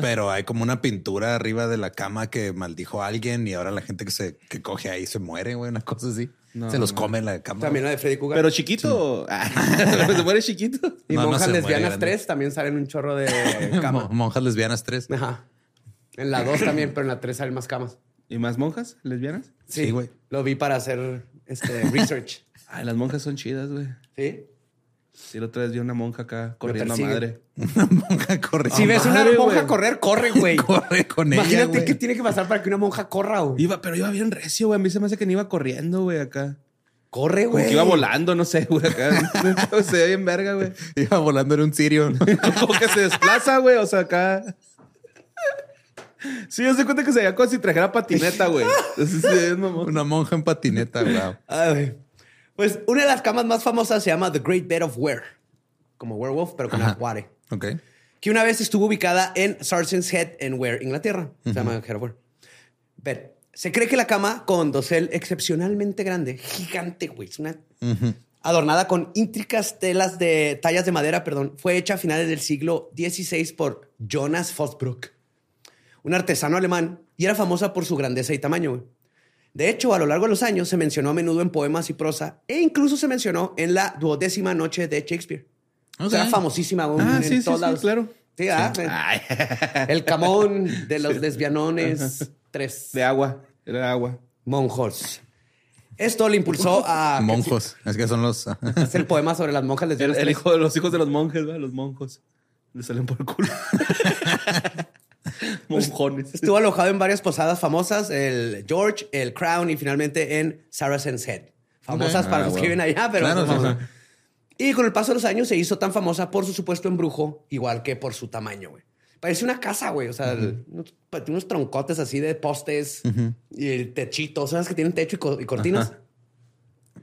Pero hay como una pintura arriba de la cama que maldijo a alguien y ahora la gente que se que coge ahí se muere, güey, una cosa así. No, se los no. come la cama. También la de Freddy Cougar. Pero chiquito. Ah, se muere chiquito. y No, Monjas Lesbianas grande. 3 también salen un chorro de Mo- cama. Monjas lesbianas 3. Ajá. En la 2 también, pero en la 3 salen más camas. ¿Y más monjas lesbianas? Sí, güey. Lo vi para hacer este research. Ay, las monjas son chidas, güey. ¿Sí? Sí, la otra vez vi una monja acá corriendo a madre. Una monja corre. si ves una monja güey. correr, corre, güey. corre con ella. Imagínate güey. qué tiene que pasar para que una monja corra, güey. Iba, pero iba bien recio, güey. A mí se me hace que ni iba corriendo, güey, acá. Corre, Como güey. que iba volando, no sé, güey, acá. se ve bien verga, güey. Iba volando en un sirio. ¿no? Como que se desplaza, güey. O sea, acá. Sí, yo se cuenta que se veía como si trajera patineta, güey. Entonces, sí, es. Una monja en patineta, wow. Ay, güey. Pues una de las camas más famosas se llama The Great Bed of Were. Como werewolf, pero con acuare. Ok. Que una vez estuvo ubicada en Sargent's Head en Ware, Inglaterra. Se llama Head of Ware. Bed. Se cree que la cama con dosel excepcionalmente grande, gigante, güey, es una adornada con íntricas telas de tallas de madera, perdón, fue hecha a finales del siglo XVI por Jonas Fosbrook, un artesano alemán, y era famosa por su grandeza y tamaño. güey. De hecho, a lo largo de los años se mencionó a menudo en poemas y prosa, e incluso se mencionó en la duodécima noche de Shakespeare. O sea, Ok. era famosísima güey, Ah, en sí, sí, todos sí, lados. claro. Sí, ah, El camón de los lesbianones. Tres De agua. Era agua. monjos. Esto le impulsó a... Monjos. Es que son los. Es el poema sobre las monjas El, lesbianas. el hijo de los hijos de los monjes, ¿verdad? Los monjos. Le salen por el culo. Monjones. Estuvo alojado en varias posadas famosas, el George, el Crown y finalmente en Saracen's Head. Famosas para Ah, los que viven allá, pero Claro. Y con el paso de los años se hizo tan famosa por su supuesto embrujo, igual que por su tamaño, güey. Parece una casa, güey. O sea, unos, unos troncotes así de postes y el techito. ¿Sabes que tienen techo y, co- y cortinas?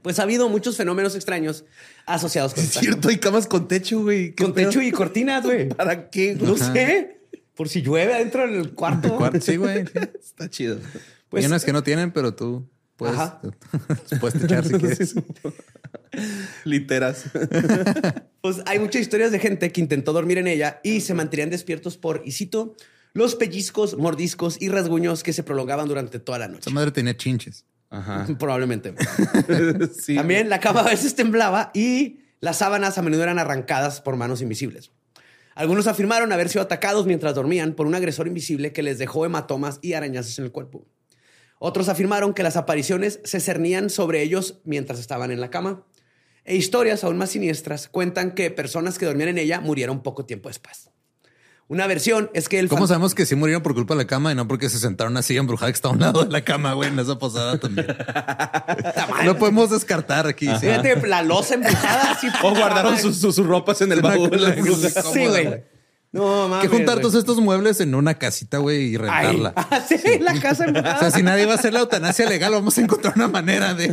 Pues ha habido muchos fenómenos extraños asociados con Es esta- cierto, hay camas con techo, güey. ¿Qué Con techo y cortinas, güey. ¿Para qué? No sé. Por si llueve adentro del cuarto. Cuarto, Sí, güey. sí. Está chido. Pues- Hay unas que no tienen, pero tú puedes, Ajá. puedes echar si quieres. Literas. Pues hay muchas historias de gente que intentó dormir en ella y se mantenían despiertos por, y cito, los pellizcos, mordiscos y rasguños que se prolongaban durante toda la Esa noche. madre tenía chinches. Ajá. Probablemente. Sí. También la cama a veces temblaba y las sábanas a menudo eran arrancadas por manos invisibles. Algunos afirmaron haber sido atacados mientras dormían por un agresor invisible que les dejó hematomas y arañazos en el cuerpo. Otros afirmaron que las apariciones se cernían sobre ellos mientras estaban en la cama. E historias aún más siniestras cuentan que personas que dormían en ella murieron poco tiempo después. Una versión es que el ¿Cómo fan- sabemos que sí murieron por culpa de la cama y no porque se sentaron así embrujada que está a un lado de la cama, güey, en esa posada también? Lo podemos descartar aquí. sí. Fíjate, la losa embrujada así. O guardaron sus, sus- sus ropas en el baúl. de la bruja. Sí, güey. No, mames. que juntar todos estos muebles en una casita, güey, y rentarla. ah, sí, la casa O embrujada. sea, si nadie va a hacer la eutanasia legal, vamos a encontrar una manera de.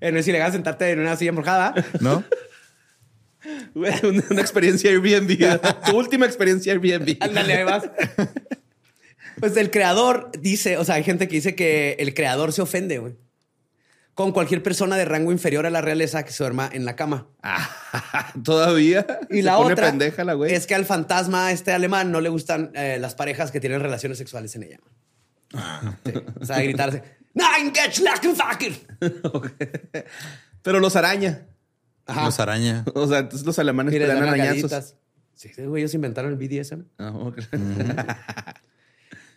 Eh, no es ilegal sentarte en una silla embrujada. ¿no? Una, una experiencia Airbnb. tu última experiencia Airbnb. Ándale, ahí vas. Pues el creador dice, o sea, hay gente que dice que el creador se ofende, güey. Con cualquier persona de rango inferior a la realeza que se duerma en la cama. Todavía. Y Se la pone otra pendeja la güey. es que al fantasma este alemán no le gustan eh, las parejas que tienen relaciones sexuales en ella. Sí. O sea, gritarse. Nein, get fucker. Pero los araña. Ajá. Los araña. O sea, entonces los alemanes pelean dan arañazos. Sí, sí, güey, ellos inventaron el BDSM. Ah, ok.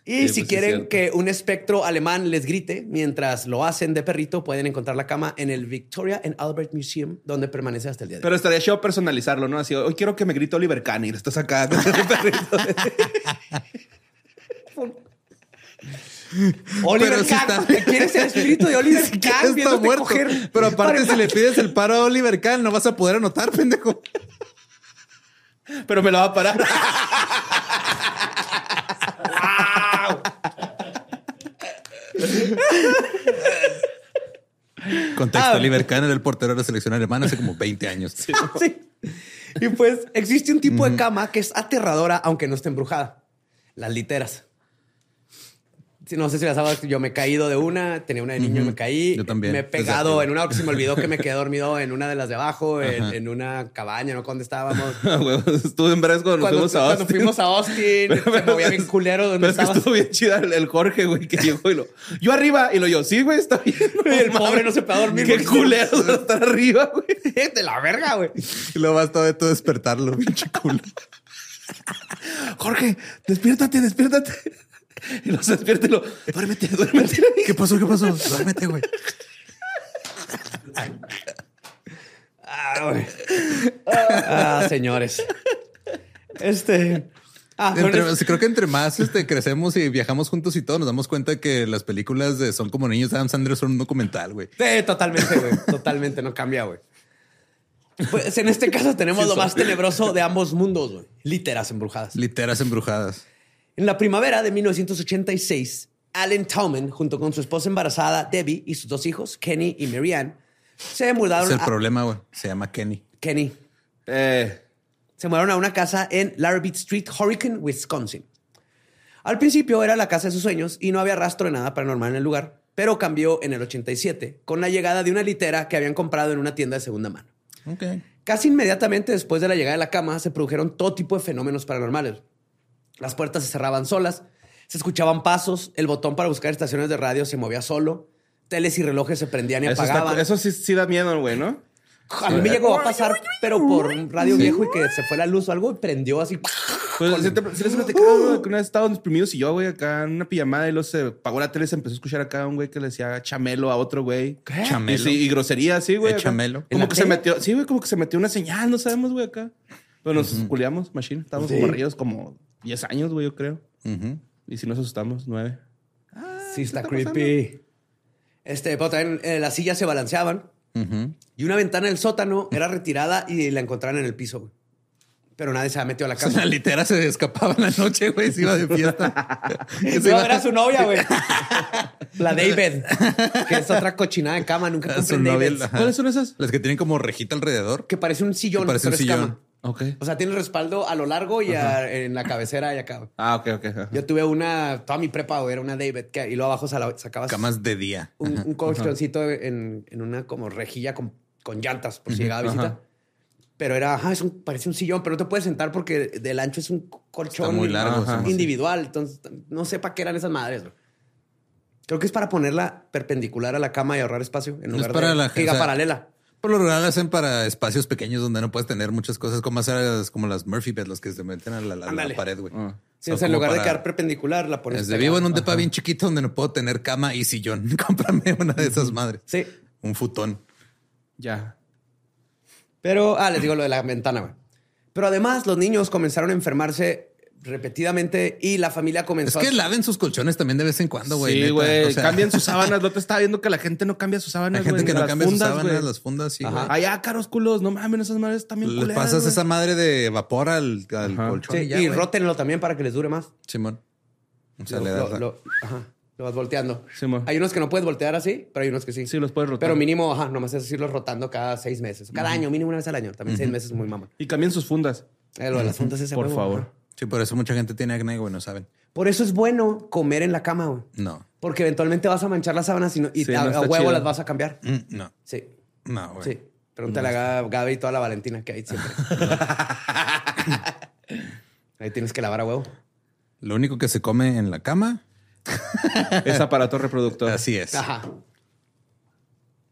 Y Sí, si pues sí, quieren que un espectro alemán les grite mientras lo hacen de perrito, pueden encontrar la cama en el Victoria and Albert Museum, donde permanece hasta el día de hoy. Pero estaría chido personalizarlo, ¿no? Así, hoy quiero que me grite Oliver Kahn y estás acá con el perrito. Oliver Pero si Kahn, está- ¿quieres el espíritu de Oliver Que Kahn está muerto. coger? Pero aparte, Para- si le pides el paro a Oliver Kahn, no vas a poder anotar, pendejo. Pero me lo va a parar. Contexto, Ah. Oliver Kahn era el portero de la selección alemana hace como 20 años. Sí. Y pues existe un tipo de cama que es aterradora, aunque no esté embrujada. Las literas. No sé si las sabes, yo me he caído de una, tenía una de niño, Ujú. me caí. Yo también. Me he pegado en una, se me olvidó que me quedé dormido en una de las de abajo, en, en una cabaña, ¿no? Cuando estábamos. Ah, Estuve en Brazos cuando, Cuando, fuimos a cuando Austin. fuimos a Austin, se movía bien culero donde Pero es que estabas. estuvo bien chida el, el Jorge, güey, que llegó y lo... Yo arriba y lo yo, sí, güey, está bien. Y el pobre no se puede dormir Qué culero estar arriba, güey. de la verga, güey. Y luego basta de todo despertarlo, pinche culo. Jorge, despiértate, despiértate. Y los despierta y lo... Duérmete, duérmete. ¿Qué pasó? ¿Qué pasó? Duérmete, güey. Ah, güey. Ah, señores. Este. Ah, Entre- creo que entre más este, crecemos y viajamos juntos y todo, nos damos cuenta que las películas de Son como niños de Adam Sandler son un documental, güey. Sí, totalmente, güey. Totalmente, no cambia, güey. Pues en este caso tenemos lo más tenebroso de ambos mundos, güey. Literas embrujadas. Literas embrujadas. En la primavera de 1986, Alan Tauman, junto con su esposa embarazada, Debbie, y sus dos hijos, Kenny y Marianne, se mudaron Es el a... problema, güey. Se llama Kenny. Kenny. Eh, Se mudaron a una casa en Larrabee Street, Hurricane, Wisconsin. Al principio era la casa de sus sueños y no había rastro de nada paranormal en el lugar, pero cambió en el 87 con la llegada de una litera que habían comprado en una tienda de segunda mano. Ok. Casi inmediatamente después de la llegada de la cama se produjeron todo tipo de fenómenos paranormales. Las puertas se cerraban solas, se escuchaban pasos, el botón para buscar estaciones de radio se movía solo, teles y relojes se prendían y eso, está- apagaban. eso sí, sí da miedo, güey, ¿no? A mí me llegó a pasar, pero por un radio viejo y que se fue la luz o algo y prendió así. Pues sí, te- sí les güey, que una vez estábamos mis primitos y yo, güey, acá en una pijamada y luego se pagó la tele y se empezó a escuchar acá a un güey que le decía chamelo a otro güey. Y, Chamelo. sí, y grosería, sí, güey. ¿Eh, acá. chamelo? ¿En Como que se metió, sí, güey, como que se metió una señal, no sabemos, güey, acá. Pero nos culiamos, machine. Estábamos Sí. morridos como 10 años, güey, yo creo. Ujú. Y si nos asustamos, 9. Sí, está, está creepy. Este, pero también eh, las sillas se balanceaban Ujú. y una ventana del sótano era retirada y la encontraron en el piso, güey. Pero nadie se ha metido a la O sea, casa. la litera se escapaba en la noche, güey. Se iba de fiesta. No, iba- era su novia, güey. La David, que es otra cochinada de cama. Nunca Davids. ajá. ¿Cuáles son esas? Las que tienen como rejita alrededor. Que parece un sillón, Que parece pero un es sillón. cama. Ok. O sea, tiene el respaldo a lo largo y a- en la cabecera y acá. Ah, ok, ok. ajá. Yo tuve una, toda mi prepa, güey, era una David, que, y luego abajo sacabas Camas de día. un, un colchoncito en, en una como rejilla con, con llantas por si llegaba visita. Ajá. Pero era, ajá, es un, parece un sillón, pero no te puedes sentar porque del ancho es un colchón Está muy largo. Ajá. sí, sí. individual. Entonces, no sé para qué eran esas madres. güey. Creo que es para ponerla perpendicular a la cama y ahorrar espacio en Es lugar para de la- que diga o sea, paralela. Por lo general hacen para espacios pequeños donde no puedes tener muchas cosas como esas como las Murphy beds, los que se meten a la, pared, güey. Ah. Sí, Son o sea, en lugar de quedar perpendicular, la pones. Desde vivo en un depa bien chiquito donde no puedo tener cama y sillón. Cómprame una de esas madres. Sí. Un futón. Ya. Pero, ah, les digo lo de la ventana, güey. Pero además, los niños comenzaron a enfermarse repetidamente y la familia Es comenzó que a... laven sus colchones también de vez en cuando, güey. sí, güey. O sea, Cambian sus sábanas. No te estaba viendo que la gente no cambia sus sábanas. Hay gente güey, que no las cambia sus fundas, sábanas, güey. las fundas, sí, güey. Allá, caros culos. No mames, esas madres también Les culeras, pasas esa madre de vapor al, al colchón Sí, y ya, y rótenlo también para que les dure más. Simón. O sea, lo, le das lo- la- lo- ajá, lo vas volteando. Sí, mo. Hay unos que no puedes voltear así, pero hay unos que sí. Sí, los puedes rotar. Pero mínimo, ajá, nomás es irlos rotando cada seis meses. Cada año, mínimo una vez al año. También seis meses es muy mamá. Y cambien sus fundas. Eh, lo de las fundas ese Por huevo, favor. Sí, por eso mucha gente tiene acné, güey, no saben. Por eso es bueno comer en la cama, güey. No. Porque eventualmente vas a manchar las sábanas y, no- y Sí, a, no huevo chido. las vas a cambiar. Mm, No. Sí, No, güey. sí. Pregúntale a Gab- Gaby y toda la Valentina que hay siempre. Ahí tienes que lavar a huevo. Lo único que se come en la cama, Es aparato reproductor. así es. Ajá.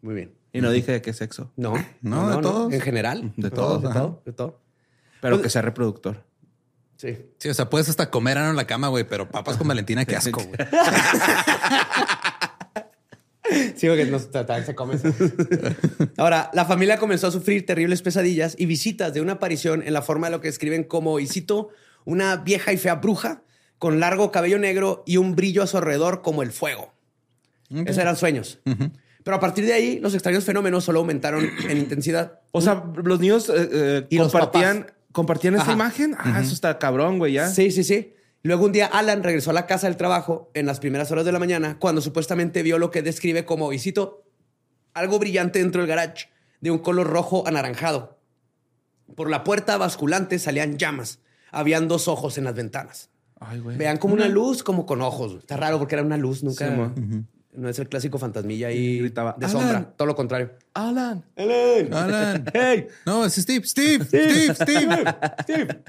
Muy bien. Y no dije de qué sexo. No, No, de todos. En general. De No, todos, De todo. De todo. Pero Pues- que sea reproductor. Sí. Sí, o sea, puedes hasta comer ano en la cama, güey, pero papas con Valentina, qué asco, güey. Sí, porque no, también se come. Ahora, la familia comenzó a sufrir terribles pesadillas y visitas de una aparición en la forma de lo que escriben como, y cito, una vieja y fea bruja con largo cabello negro y un brillo a su alrededor como el fuego. Esos eran sueños. Pero a partir de ahí, los extraños fenómenos solo aumentaron en intensidad. O sea, los niños eh, eh, Y los compartían, esa Ajá. imagen. Ah, eso está cabrón, güey, ya. Sí, sí, sí. Luego un día Alan regresó a la casa del trabajo en las primeras horas de la mañana cuando supuestamente vio lo que describe como, y cito, algo brillante dentro del garage de un color rojo anaranjado. Por la puerta basculante salían llamas. Habían dos ojos en las ventanas. Ay, güey. Vean como una luz, como con ojos. Está raro porque era una luz, nunca. Sí. No es el clásico fantasmilla Y y gritaba, de "Alan". sombra. Todo lo contrario. Alan. Alan. ¡Hey! No, es Steve, Steve, Steve, Steve.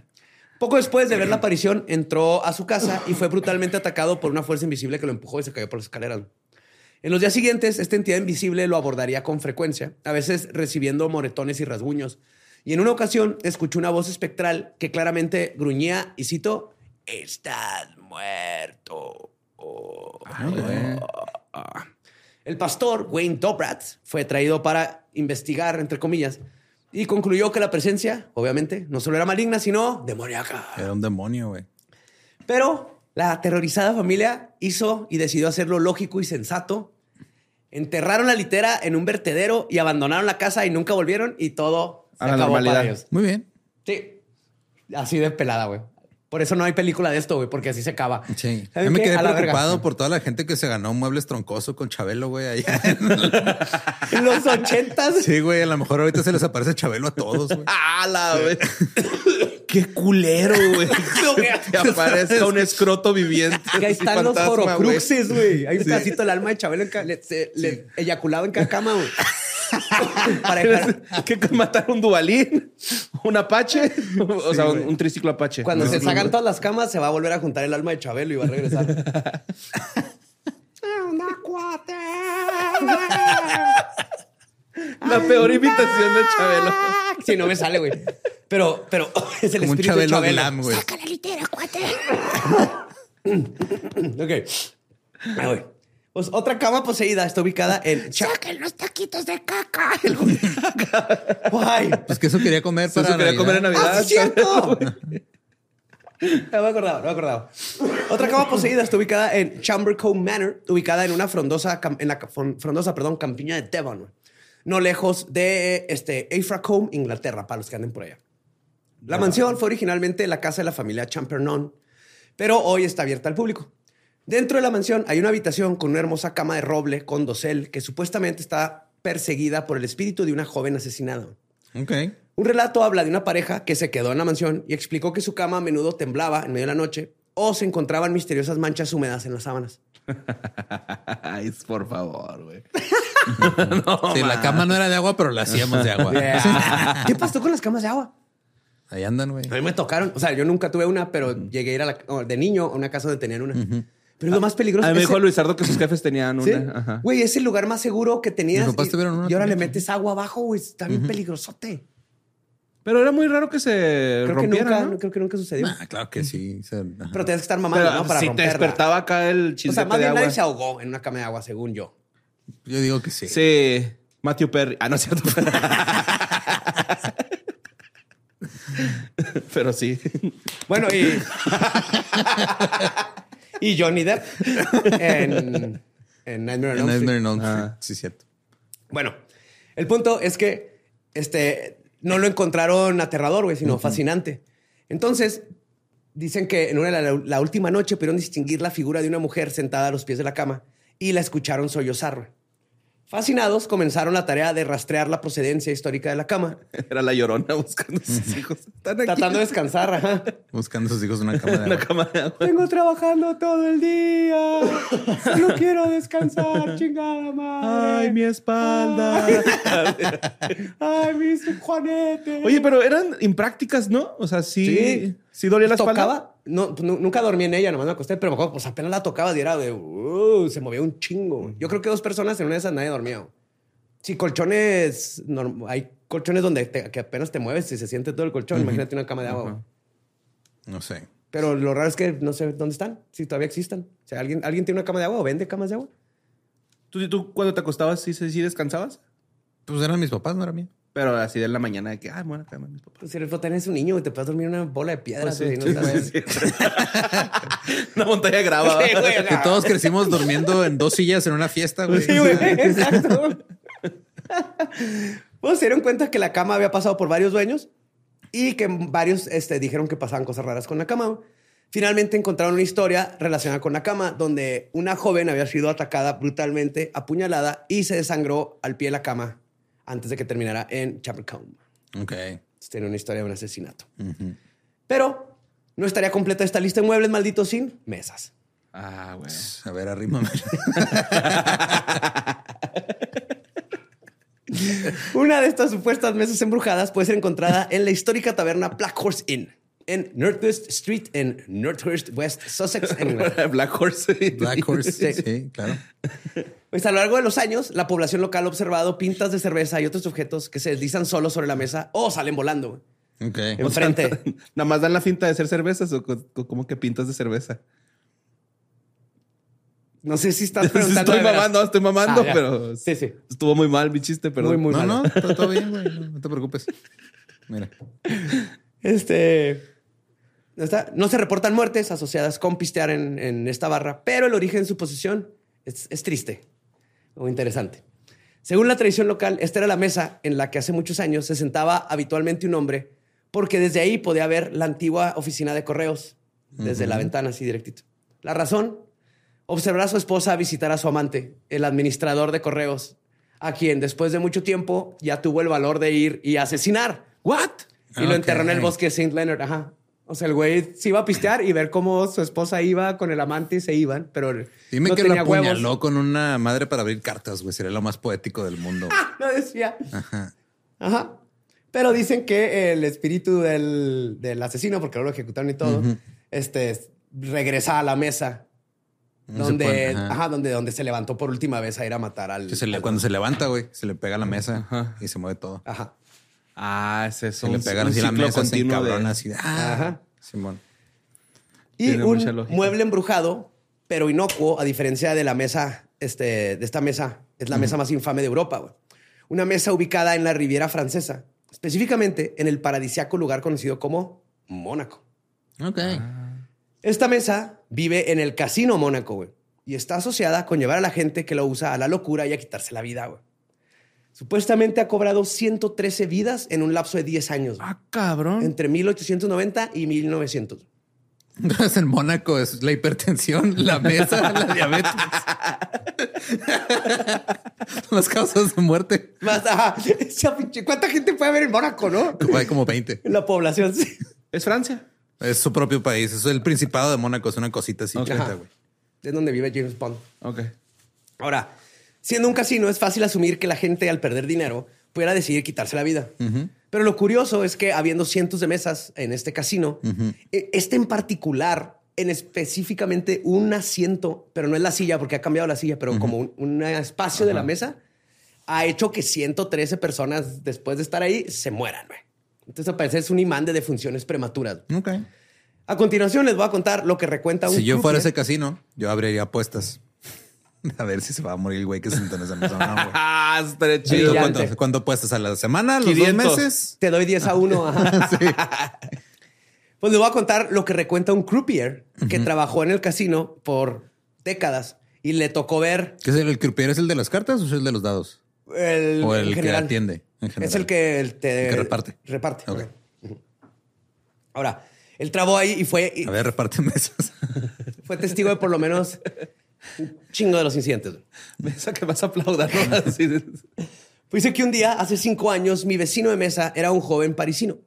Poco después de ver la aparición, entró a su casa y fue brutalmente atacado por una fuerza invisible que lo empujó y se cayó por las escaleras. En los días siguientes, esta entidad invisible lo abordaría con frecuencia, a veces recibiendo moretones y rasguños. Y en una ocasión escuchó una voz espectral que claramente gruñía y citó, Estás muerto. Oh. El pastor Wayne Dobrat fue traído para investigar, entre comillas, y concluyó que la presencia, obviamente, no solo era maligna, sino demoníaca. Era un demonio, güey. Pero la aterrorizada familia hizo y decidió hacer lo lógico y sensato. Enterraron la litera en un vertedero y abandonaron la casa y nunca volvieron y todo se A la acabó normalidad. para ellos. Muy bien. Sí. Así de pelada, güey. Por eso no hay película de esto, güey, porque así se acaba. Sí. ¿Saben Yo me qué? quedé la preocupado por toda la gente que se ganó muebles troncoso con Chabelo, güey, allá. en- En los ochentas. Sí, güey, a lo mejor ahorita se les aparece Chabelo a todos, güey. ¡Hala, güey! ¡Qué culero, güey! que aparezca un escroto viviente. Que ahí están los fantasma, horocruxes, güey. Hay un pedacito del alma de Chabelo en ca- le, se- le eyaculaba en cada cama, güey. Para ¿Qué matar un dubalín? ¿Un apache? o sea, un, un triciclo apache. Cuando No, se sacan no. todas las camas, se va a volver a juntar el alma de Chabelo y va a regresar. La peor imitación de Chabelo. Si no me sale, güey. Pero, pero es el Como un espíritu de Chabelo Chabelo. Glam, güey. Ok. Ahí voy. Pues otra cama poseída está ubicada en... Saquen los taquitos de caca. Guay. Pues que eso quería comer Eso para quería comer en Navidad. ¡Ah, cierto! No me acordaba, no me acordaba. Otra cama poseída está ubicada en Chambercombe Manor, ubicada en una frondosa, en la frondosa, perdón, campiña de Devon, no lejos de este Afracombe, Inglaterra, para los que anden por allá. La mansión fue originalmente la casa de la familia Champernon, pero hoy está abierta al público. Dentro de la mansión hay una habitación con una hermosa cama de roble con dosel que supuestamente está perseguida por el espíritu de una joven asesinada. Ok. Un relato habla de una pareja que se quedó en la mansión y explicó que su cama a menudo temblaba en medio de la noche o se encontraban misteriosas manchas húmedas en las sábanas. Ay, por favor, güey. sí, la cama no era de agua, pero la hacíamos de agua. ¿Qué pasó con las camas de agua? Ahí andan, güey. A mí me tocaron. O sea, yo nunca tuve una, pero llegué a ir a la- de niño a una casa donde tenían una. Pero es lo más peligroso. A mí me Ese- dijo Luisardo que sus jefes tenían ¿Sí? una. Ajá. Güey, es el lugar más seguro que tenías. Mis papás y, tuvieron una y ahora le metes agua abajo, güey. Está bien peligrosote. Pero era muy raro que se Creo que, rompiera, nunca, ¿no? creo que nunca sucedió. Ah, claro que sí. o sea. Pero tenías que estar mamando, Pero ¿no? Para si te despertaba acá el O chisguete sea, más bien nadie se ahogó en una cama de agua, según yo. Yo digo que sí. Sí. Matthew Perry. Ah, no es cierto. Pero sí. Bueno, y. y Johnny Depp en, en Nightmare on Elm Street. Nightmare on. Ah. Sí, cierto. Bueno, el punto es que este, no lo encontraron aterrador, güey, sino fascinante. Entonces, dicen que en una, la, la última noche pudieron distinguir la figura de una mujer sentada a los pies de la cama y la escucharon sollozar. Fascinados, comenzaron la tarea de rastrear la procedencia histórica de la cama, Era la llorona buscando a sus hijos. Están aquí. tratando de descansar. ajá. Buscando a sus hijos una cama de Una cama de agua. Vengo trabajando todo el día. Solo quiero descansar, chingada madre. Ay, mi espalda. Ay, mis juanetes. Oye, pero eran imprácticas, ¿no? O sea, sí. Sí. Sí, dolía la espalda. ¿Tocaba? No, pues, nu- nunca dormí en ella, nomás me acosté, pero me acuerdo, pues apenas la tocaba y era de, uh, se movía un chingo. Yo creo que dos personas en una de esas nadie dormía. Sí, colchones, norm- hay colchones donde te- que apenas te mueves y se siente todo el colchón. Imagínate una cama de agua. No sé. Pero lo raro es que no sé dónde están, si todavía existen. O sea, ¿alguien, ¿alguien tiene una cama de agua o vende camas de agua? ¿Tú, tú cuando te acostabas, sí, sí, sí descansabas? Pues eran mis papás, no era mío. Pero así de la mañana de que, ay, bueno, cama, mis papás. Pues si eres tenés un niño te puedes dormir en una bola de piedras. Pues sí, no sabes. sí. Una montaña grava. Sí, güey, Que todos crecimos durmiendo en dos sillas en una fiesta, güey. Sí, güey, exacto. pues se dieron cuenta que la cama había pasado por varios dueños y que varios este, dijeron que pasaban cosas raras con la cama. Finalmente encontraron una historia relacionada con la cama donde una joven había sido atacada brutalmente, apuñalada y se desangró al pie de la cama antes de que terminara en Chapercombe. Ok. Tiene una historia de un asesinato. Pero no estaría completa esta lista de muebles malditos sin mesas. Ah, güey. A ver, arrímame. Una de estas supuestas mesas embrujadas puede ser encontrada en la histórica taberna Black Horse Inn en Northwest Street en Northwest West Sussex, en. Black Horse. Black Horse. Sí. Sí, claro. Pues a lo largo de los años, la población local ha observado pintas de cerveza y otros objetos que se deslizan solos sobre la mesa o salen volando. Ok. Enfrente. Nada más dan la finta de ser cervezas o co- co- como que pintas de cerveza. No sé si estás preguntando. estoy mamando, estoy mamando, Ah, pero Sí, sí. estuvo muy mal mi chiste, perdón. Muy, muy no, malo. no, todo, todo bien, güey. No, no te preocupes. Mira. Este. No, está- no se reportan muertes asociadas con pistear en, en esta barra, pero el origen de su posición es, es triste o interesante. Según la tradición local, esta era la mesa en la que hace muchos años se sentaba habitualmente un hombre, porque desde ahí podía ver la antigua oficina de correos, desde la ventana, así directito. La razón, observar a su esposa visitar a su amante, el administrador de correos, a quien después de mucho tiempo ya tuvo el valor de ir y asesinar. ¿What? Y lo Ok. enterró en el bosque de St. Leonard. Ajá. O sea, el güey se iba a pistear y ver cómo su esposa iba con el amante y se iban, pero Dime no que lo apuñaló con una madre para abrir cartas, güey. Sería lo más poético del mundo. No decía. Ajá. Ajá. Pero dicen que el espíritu del, del asesino, porque lo ejecutaron y todo, este, regresa a la mesa No donde, ajá. ajá, donde, donde se levantó por última vez a ir a matar al. Que se le- al- cuando se levanta, güey, se le pega a la mesa y se mueve todo. Ajá. Ah, ese es Se un, le pegan un así la mesa, de- así. de, ah, Ajá. Simón. Y Tiene mucha un mueble embrujado, pero inocuo, a diferencia de la mesa, este, de esta mesa, es la mesa más infame de Europa. güey. Una mesa ubicada en la Riviera Francesa, específicamente en el paradisiaco lugar conocido como Mónaco. Ok. Esta mesa vive en el Casino Mónaco, güey, y está asociada con llevar a la gente que lo usa a la locura y a quitarse la vida, güey. Supuestamente ha cobrado 113 vidas en un lapso de 10 años, Ah, cabrón. entre 1890 y 1900. Entonces en Mónaco es la hipertensión, la mesa, la diabetes. Las causas de muerte. Más, ajá, esa pinche- ¿Cuánta gente puede haber en Mónaco, no? Hay como 20. En la población, sí. ¿Es Francia? Es su propio país. Es el Principado de Mónaco. Es una cosita así Ok. chiquita, Ajá. güey. Es donde vive James Bond. Ok. Ahora, siendo un casino, es fácil asumir que la gente al perder dinero pudiera decidir quitarse la vida. Pero lo curioso es que habiendo cientos de mesas en este casino, e- este en particular, en específicamente un asiento, pero no es la silla porque ha cambiado la silla, pero como un, un espacio de la mesa, ha hecho que 113 personas después de estar ahí se mueran. Entonces, al parecer es un imán de defunciones prematuras. Ok. A continuación les voy a contar lo que recuenta un Si yo fuera croupier. ese casino, yo abriría apuestas. A ver si se va a morir el güey que se sentó en esa mesa. Ah, estaría ¿Y chido. tú Brillante. ¿Cuánto, cuánto apuestas a la semana? ¿Los 500. dos meses? Te doy 10 a 1. Pues les voy a contar lo que recuenta un croupier que trabajó en el casino por décadas y le tocó ver ¿Qué es el, el croupier? ¿Es el de las cartas o es el de los dados? el, O en el que general. atiende. en general? Es el que el te El que reparte. Reparte. Ahora, él trabó ahí y fue, y A ver, reparte mesas. fue testigo de por lo menos un chingo de los incidentes. Mesa que vas a aplaudir. ¿no? Pues que un día, hace cinco años, mi vecino de mesa era un joven parisino.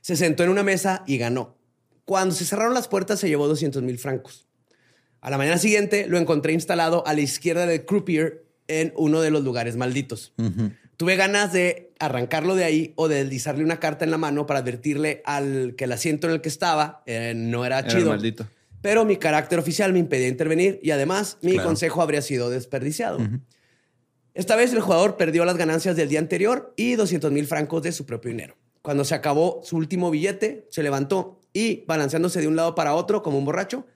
Se sentó en una mesa y ganó. Cuando se cerraron las puertas, se llevó 200 mil francos. A la mañana siguiente, lo encontré instalado a la izquierda del croupier en uno de los lugares malditos. Tuve ganas de arrancarlo de ahí o de deslizarle una carta en la mano para advertirle al que el asiento en el que estaba eh, no era Era chido. maldito. Pero mi carácter oficial me impedía intervenir y además mi Claro. consejo habría sido desperdiciado. Esta vez el jugador perdió las ganancias del día anterior y 200 mil francos de su propio dinero. Cuando se acabó su último billete, se levantó y, balanceándose de un lado para otro como un borracho,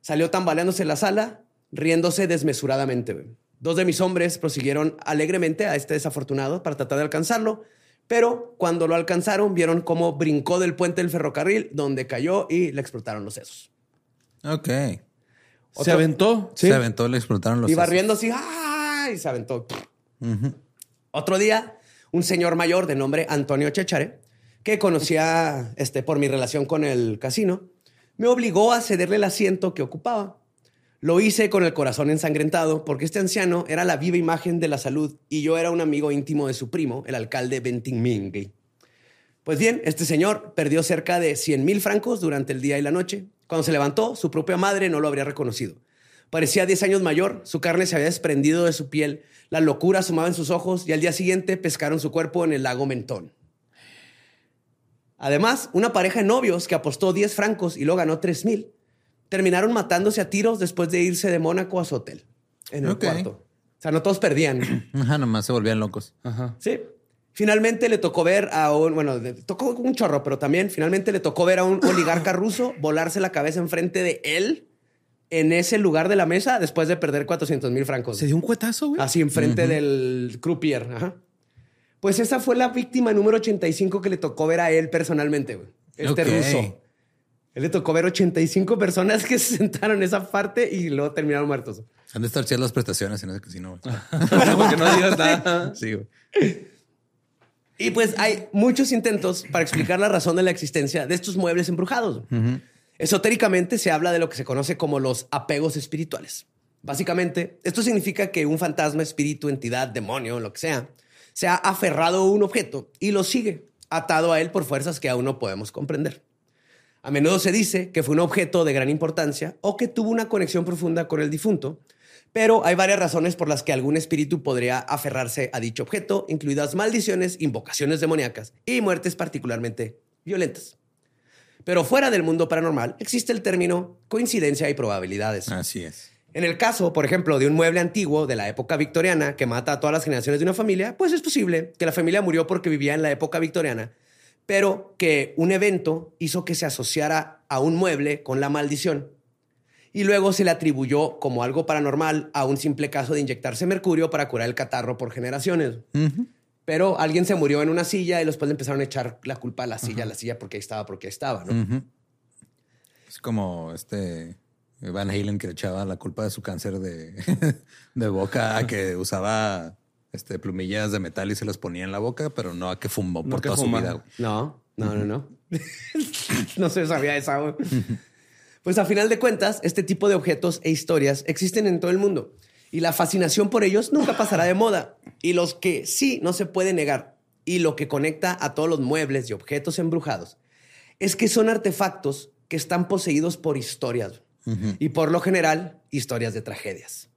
salió tambaleándose en la sala, riéndose desmesuradamente. Dos de mis hombres prosiguieron alegremente a este desafortunado para tratar de alcanzarlo, pero cuando lo alcanzaron vieron cómo brincó del puente del ferrocarril, donde cayó y le explotaron los sesos. Ok. Se aventó. Se aventó, le explotaron los Iba sesos. riendo así, ¡ah! y se aventó. Otro día, un señor mayor de nombre Antonio Chechare, que conocía este, por mi relación con el casino, me obligó a cederle el asiento que ocupaba. Lo hice con el corazón ensangrentado porque este anciano era la viva imagen de la salud y yo era un amigo íntimo de su primo, el alcalde Bentingmingue. Pues bien, este señor perdió cerca de 100 mil francos durante el día y la noche. Cuando se levantó, su propia madre no lo habría reconocido. Parecía 10 años mayor, su carne se había desprendido de su piel, la locura asomaba en sus ojos y al día siguiente pescaron su cuerpo en el lago Mentón. Además, una pareja de novios que apostó 10 francos y lo ganó 3 mil, terminaron matándose a tiros después de irse de Mónaco a su hotel, en el cuarto. O sea, no todos perdían. Ajá, nomás se volvían locos. Ajá. Sí. Finalmente le tocó ver a un, bueno, le tocó un chorro, pero también finalmente le tocó ver a un oligarca ruso volarse la cabeza enfrente de él en ese lugar de la mesa después de perder 400 mil francos. Se dio un cuetazo, güey. Así enfrente del croupier. Ajá. Pues esa fue la víctima número 85 que le tocó ver a él personalmente, güey. Este ruso. Él le tocó ver 85 personas que se sentaron en esa parte y luego terminaron muertos. Han de estar chidas las prestaciones en ese casino, güey. Porque no digas nada. Sí, güey. Y pues hay muchos intentos para explicar la razón de la existencia de estos muebles embrujados. Esotéricamente se habla de lo que se conoce como los apegos espirituales. Básicamente, esto significa que un fantasma, espíritu, entidad, demonio, lo que sea, se ha aferrado a un objeto y lo sigue, atado a él por fuerzas que aún no podemos comprender. A menudo se dice que fue un objeto de gran importancia o que tuvo una conexión profunda con el difunto, pero hay varias razones por las que algún espíritu podría aferrarse a dicho objeto, incluidas maldiciones, invocaciones demoníacas y muertes particularmente violentas. Pero fuera del mundo paranormal existe el término coincidencia y probabilidades. Así es. En el caso, por ejemplo, de un mueble antiguo de la época victoriana que mata a todas las generaciones de una familia, pues es posible que la familia murió porque vivía en la época victoriana, pero que un evento hizo que se asociara a un mueble con la maldición. Y luego se le atribuyó como algo paranormal a un simple caso de inyectarse mercurio para curar el catarro por generaciones. Pero alguien se murió en una silla y después le empezaron a echar la culpa a la silla, a la silla porque ahí estaba, porque ahí estaba, ¿no? Es como este Van Halen que le echaba la culpa de su cáncer de, de boca a que usaba este, plumillas de metal y se las ponía en la boca, pero no a que fumó No por que toda su vida. No, no, no, no. no se sabía esa. Pues a final de cuentas, este tipo de objetos e historias existen en todo el mundo y la fascinación por ellos nunca pasará de moda. Y los que sí no se puede negar y lo que conecta a todos los muebles y objetos embrujados es que son artefactos que están poseídos por historias y por lo general historias de tragedias.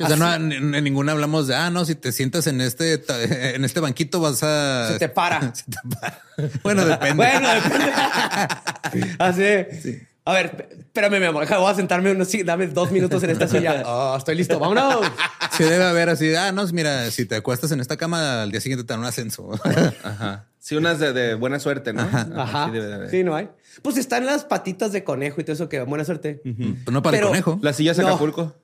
O sea, no, en, en ninguna hablamos de, ah, no, si te sientas en este, en este banquito vas a... Se te para. Se te para. Bueno, depende. Bueno, depende. Así. A ver, espérame, mi amor. deja, Voy a sentarme unos, sí, dame dos minutos en esta silla. Oh, estoy listo. Vámonos. Sí debe haber así, ah, no, mira, si te acuestas en esta cama, al día siguiente te dan un ascenso. Ajá. Sí, unas de, de buena suerte, ¿no? Ajá. Sí, debe de haber. Sí, no hay. Pues están las patitas de conejo y todo eso que buena suerte. Pero no para Pero- el conejo. Las sillas de No. Acapulco.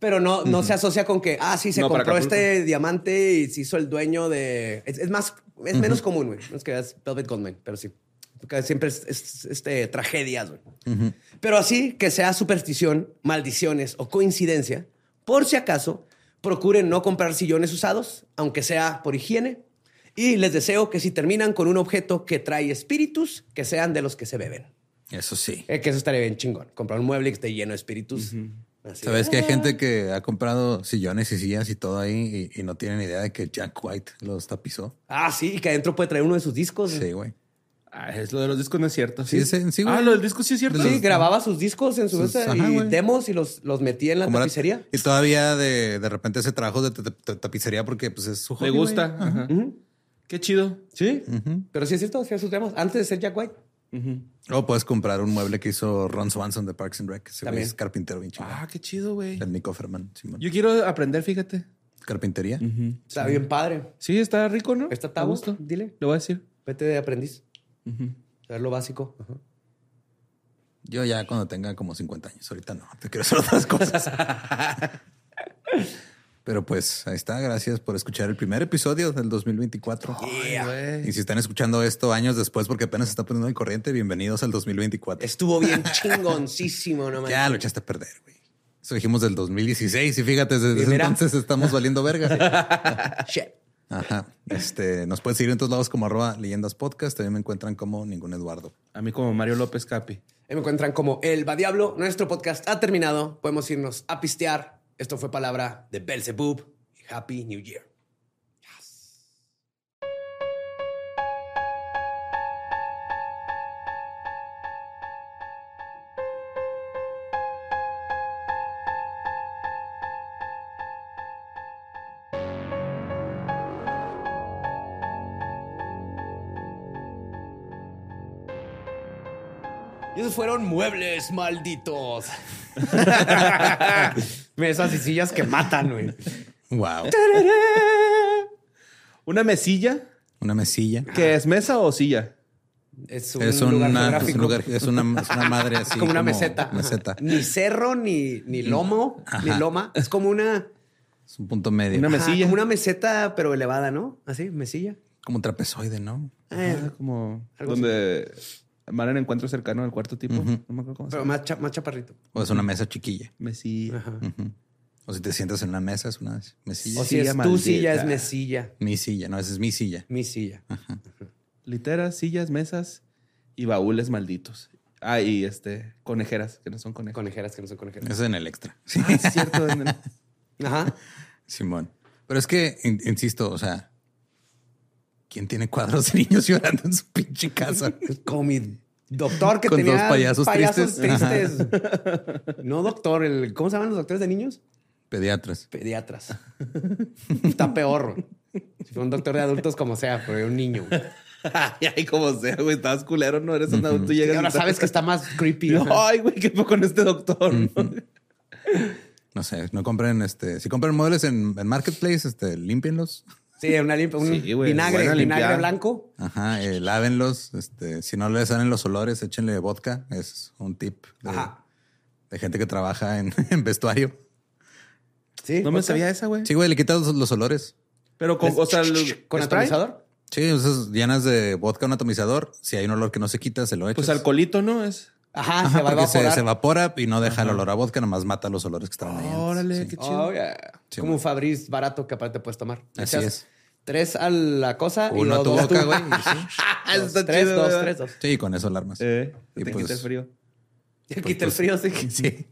Pero no, no se asocia con que, ah, sí, se No, para compró Acapulco. este diamante y se hizo el dueño de. Es, es más, es menos común, güey. No es que es Velvet Goldman, pero sí. Siempre es, es, este, tragedias, güey. Pero así que sea superstición, maldiciones o coincidencia, por si acaso, procuren no comprar sillones usados, aunque sea por higiene. Y les deseo que si terminan con un objeto que trae espíritus, que sean de los que se beben. Eso sí. Eh, que eso estaría bien chingón. Comprar un mueble que esté lleno de espíritus. Así. Sabes que hay gente que ha comprado sillones y sillas y todo ahí y, y no tienen idea de que Jack White los tapizó. Ah, sí, y que adentro puede traer uno de sus discos. Sí, güey. Ah, es lo de los discos no es cierto. Sí, sí, sí, güey. Ah, lo del disco sí es cierto. Sí, grababa sus discos en su Sus- mesa ajá, y güey. demos y los, los metía en la Como tapicería. y todavía de, de repente hace trabajos de ta- ta- tapicería porque pues es su hobby. Le gusta. güey. Ajá. Qué chido. Sí, pero sí es cierto, hacía sus demos antes de ser Jack White. O puedes comprar un mueble que hizo Ron Swanson de Parks and Rec. Ese güey También. es carpintero bien chingón. Ah, qué chido, güey. El Nico Ferman. Simón. Yo quiero aprender, fíjate. Carpintería. Está bien padre. Sí, está rico, ¿no? Está gusto. dile. Le voy a decir. Vete de aprendiz. Saber lo básico. Ajá. Yo ya cuando tenga como 50 años. Ahorita no. Te quiero hacer otras cosas. Pero pues ahí está. Gracias por escuchar el primer episodio del 2024. Y si están escuchando esto años después porque apenas se está poniendo en corriente, bienvenidos al 2024. Estuvo bien chingoncísimo, no Ya lo echaste a perder, güey. Eso dijimos del 2016 y fíjate, desde entonces estamos valiendo verga. Shit. Ajá. Este, nos pueden seguir en todos lados como arroba leyendas podcast. También me encuentran como ningún Eduardo. A mí como Mario López Capi. Ahí me encuentran como El Va Diablo. Nuestro podcast ha terminado. Podemos irnos a pistear. Esto fue palabra de Belzebub. Happy New Year. Fueron muebles malditos. Mesas y sillas que matan, güey. Wow. Una mesilla. Una mesilla. ¿Qué es mesa o silla? Es un, Es lugar una, es geográfico. un lugar- es una, es una madre así. Es como una meseta. Meseta. Ni cerro, ni, ni lomo, ni loma. Es como una, Es un punto medio. Una ajá, mesilla. como una meseta, pero elevada, ¿no? Así, mesilla. Como un trapezoide, ¿no? Eh, como algo donde van en encuentro cercano al cuarto tipo. No me acuerdo cómo se pero llama. más, cha- más chaparrito. O es una mesa chiquilla. Mesilla. Ajá. O si te sientas en una mesa, es una mesilla. O si Silla es tu maldita. silla, es mesilla. Mi silla, no, esa es mi silla. Mi silla. Literas, sillas, mesas y baúles malditos. Ah, y este, conejeras, que no son conejos. Conejeras que no son conejeras. Eso es en el extra. Sí, Ah, es cierto. en el- Ajá. Simón. Pero es que, in- insisto, o sea, ¿quién tiene cuadros de niños llorando en su pinche casa? Como mi doctor que Con tenía dos payasos tristes. tristes. No doctor, el, ¿cómo se llaman los doctores de niños? Pediatras. Pediatras. Está peor. Si fue un doctor de adultos, como sea, pero era un niño. Ay, como sea, güey. Estabas culero, no eres un adulto. Y llegas ahora y sabes que está más creepy. No. Ay, güey, ¿qué fue con este doctor? ¿no? No sé, no compren este. Si compran muebles en, en Marketplace, este, límpienlos. Sí, una limpia, un Sí, güey, vinagre, vinagre blanco. Ajá, eh, lávenlos. Este, si no les salen los olores, échenle vodka. Es un tip de, Ajá. de gente que trabaja en, en vestuario. Sí. No me sabía esa, güey. Sí, güey, le quitas los, los olores. Pero con, o sea, el- ¿Con atomizador? Sí, entonces llenas de vodka un atomizador. Si hay un olor que no se quita, se lo echas. Pues alcoholito, ¿no? Es. Ajá, Ajá, se va a se, evapora y no deja el olor a vodka, nomás mata los olores que estaban ahí. Órale, Sí. qué chido. Oh, yeah. Sí, Como un. Fabriz barato que aparte puedes tomar. Así Echas es. Tres a la cosa y Uno a luego tu dos boca, güey. y sí. Dos, Está tres, chido, dos, ¿verdad? tres, dos. Sí, con eso alarmas. Eh, Y te pues- quita el frío. Quita el frío, sí. Sí.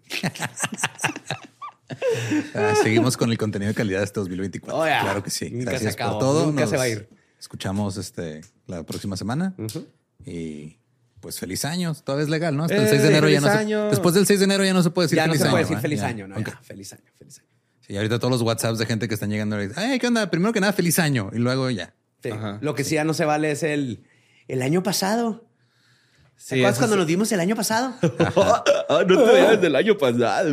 Ah, seguimos con el contenido de calidad de este 2024. Oh, yeah. Claro que sí. Nunca Gracias se acabó. por todo. Nunca Nos se va a ir. Escuchamos este la próxima semana Ujú. y pues feliz año. Todavía es legal, ¿no? Hasta el Eh, 6 de enero ya no se, año. Después del 6 de enero ya no se puede decir Ya no feliz se año. puede decir ¿verdad? feliz Ya. año, ¿no? Ok. Ya, feliz año, feliz año. Sí, ahorita todos los WhatsApps de gente que están llegando y dicen, ay, ¿qué onda? Primero que nada, feliz año. Y luego ya. Sí. Ajá. Lo que sí ya no se vale es el, el año pasado. ¿Te Sí, acuerdas cuando sí. nos vimos el año pasado? Ah, no te vayas del año pasado.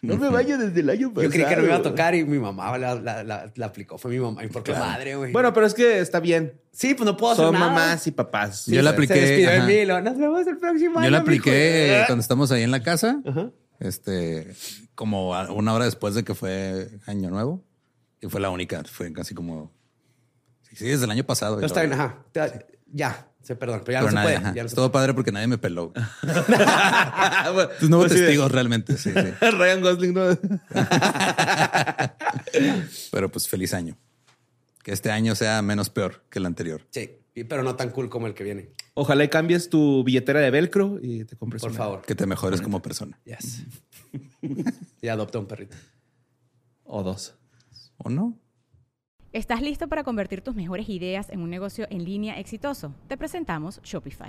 No me vayas desde el año pasado. Yo creí que no me iba a tocar y mi mamá la, la- la- la aplicó. Fue mi mamá. ¿Y por qué madre, güey? Bueno, pero es que está bien. sí, pues no puedo hacer Son nada. mamás y papás. Yo la apliqué, Se despidió de ajá. mí y luego, nos vemos el próximo año. Yo la mijo". apliqué cuando estamos ahí en la casa, Ajá. este, como una hora después de que fue Año Nuevo. Y fue la única. Fue casi como. Sí, sí, desde el año pasado. Pero está bien, ajá. Ya, se perdón, pero ya Pero no se nadie, puede. ajá. Ya no se Estuvo padre porque nadie me peló. Bueno, Tus nuevos pues sí, testigos realmente, sí, sí. Ryan Gosling, ¿no? Pero pues feliz año. Que este año sea menos peor que el anterior. Sí, pero no tan cool como el que viene. Ojalá y cambies tu billetera de velcro y te compres Por una. favor. Que te mejores como persona. Yes. y adopta un perrito. O dos. ¿O no? ¿Estás listo para convertir tus mejores ideas en un negocio en línea exitoso? Te presentamos Shopify.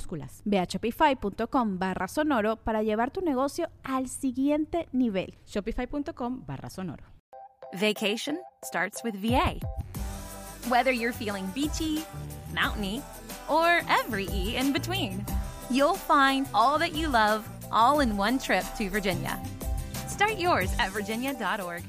minúsculas. Ve a shopify.com barra sonoro para llevar tu negocio al siguiente nivel. Shopify.com barra sonoro. Vacation starts with VA. Whether you're feeling beachy, mountainy, or every E in between, you'll find all that you love all in one trip to Virginia. Start yours at virginia.org.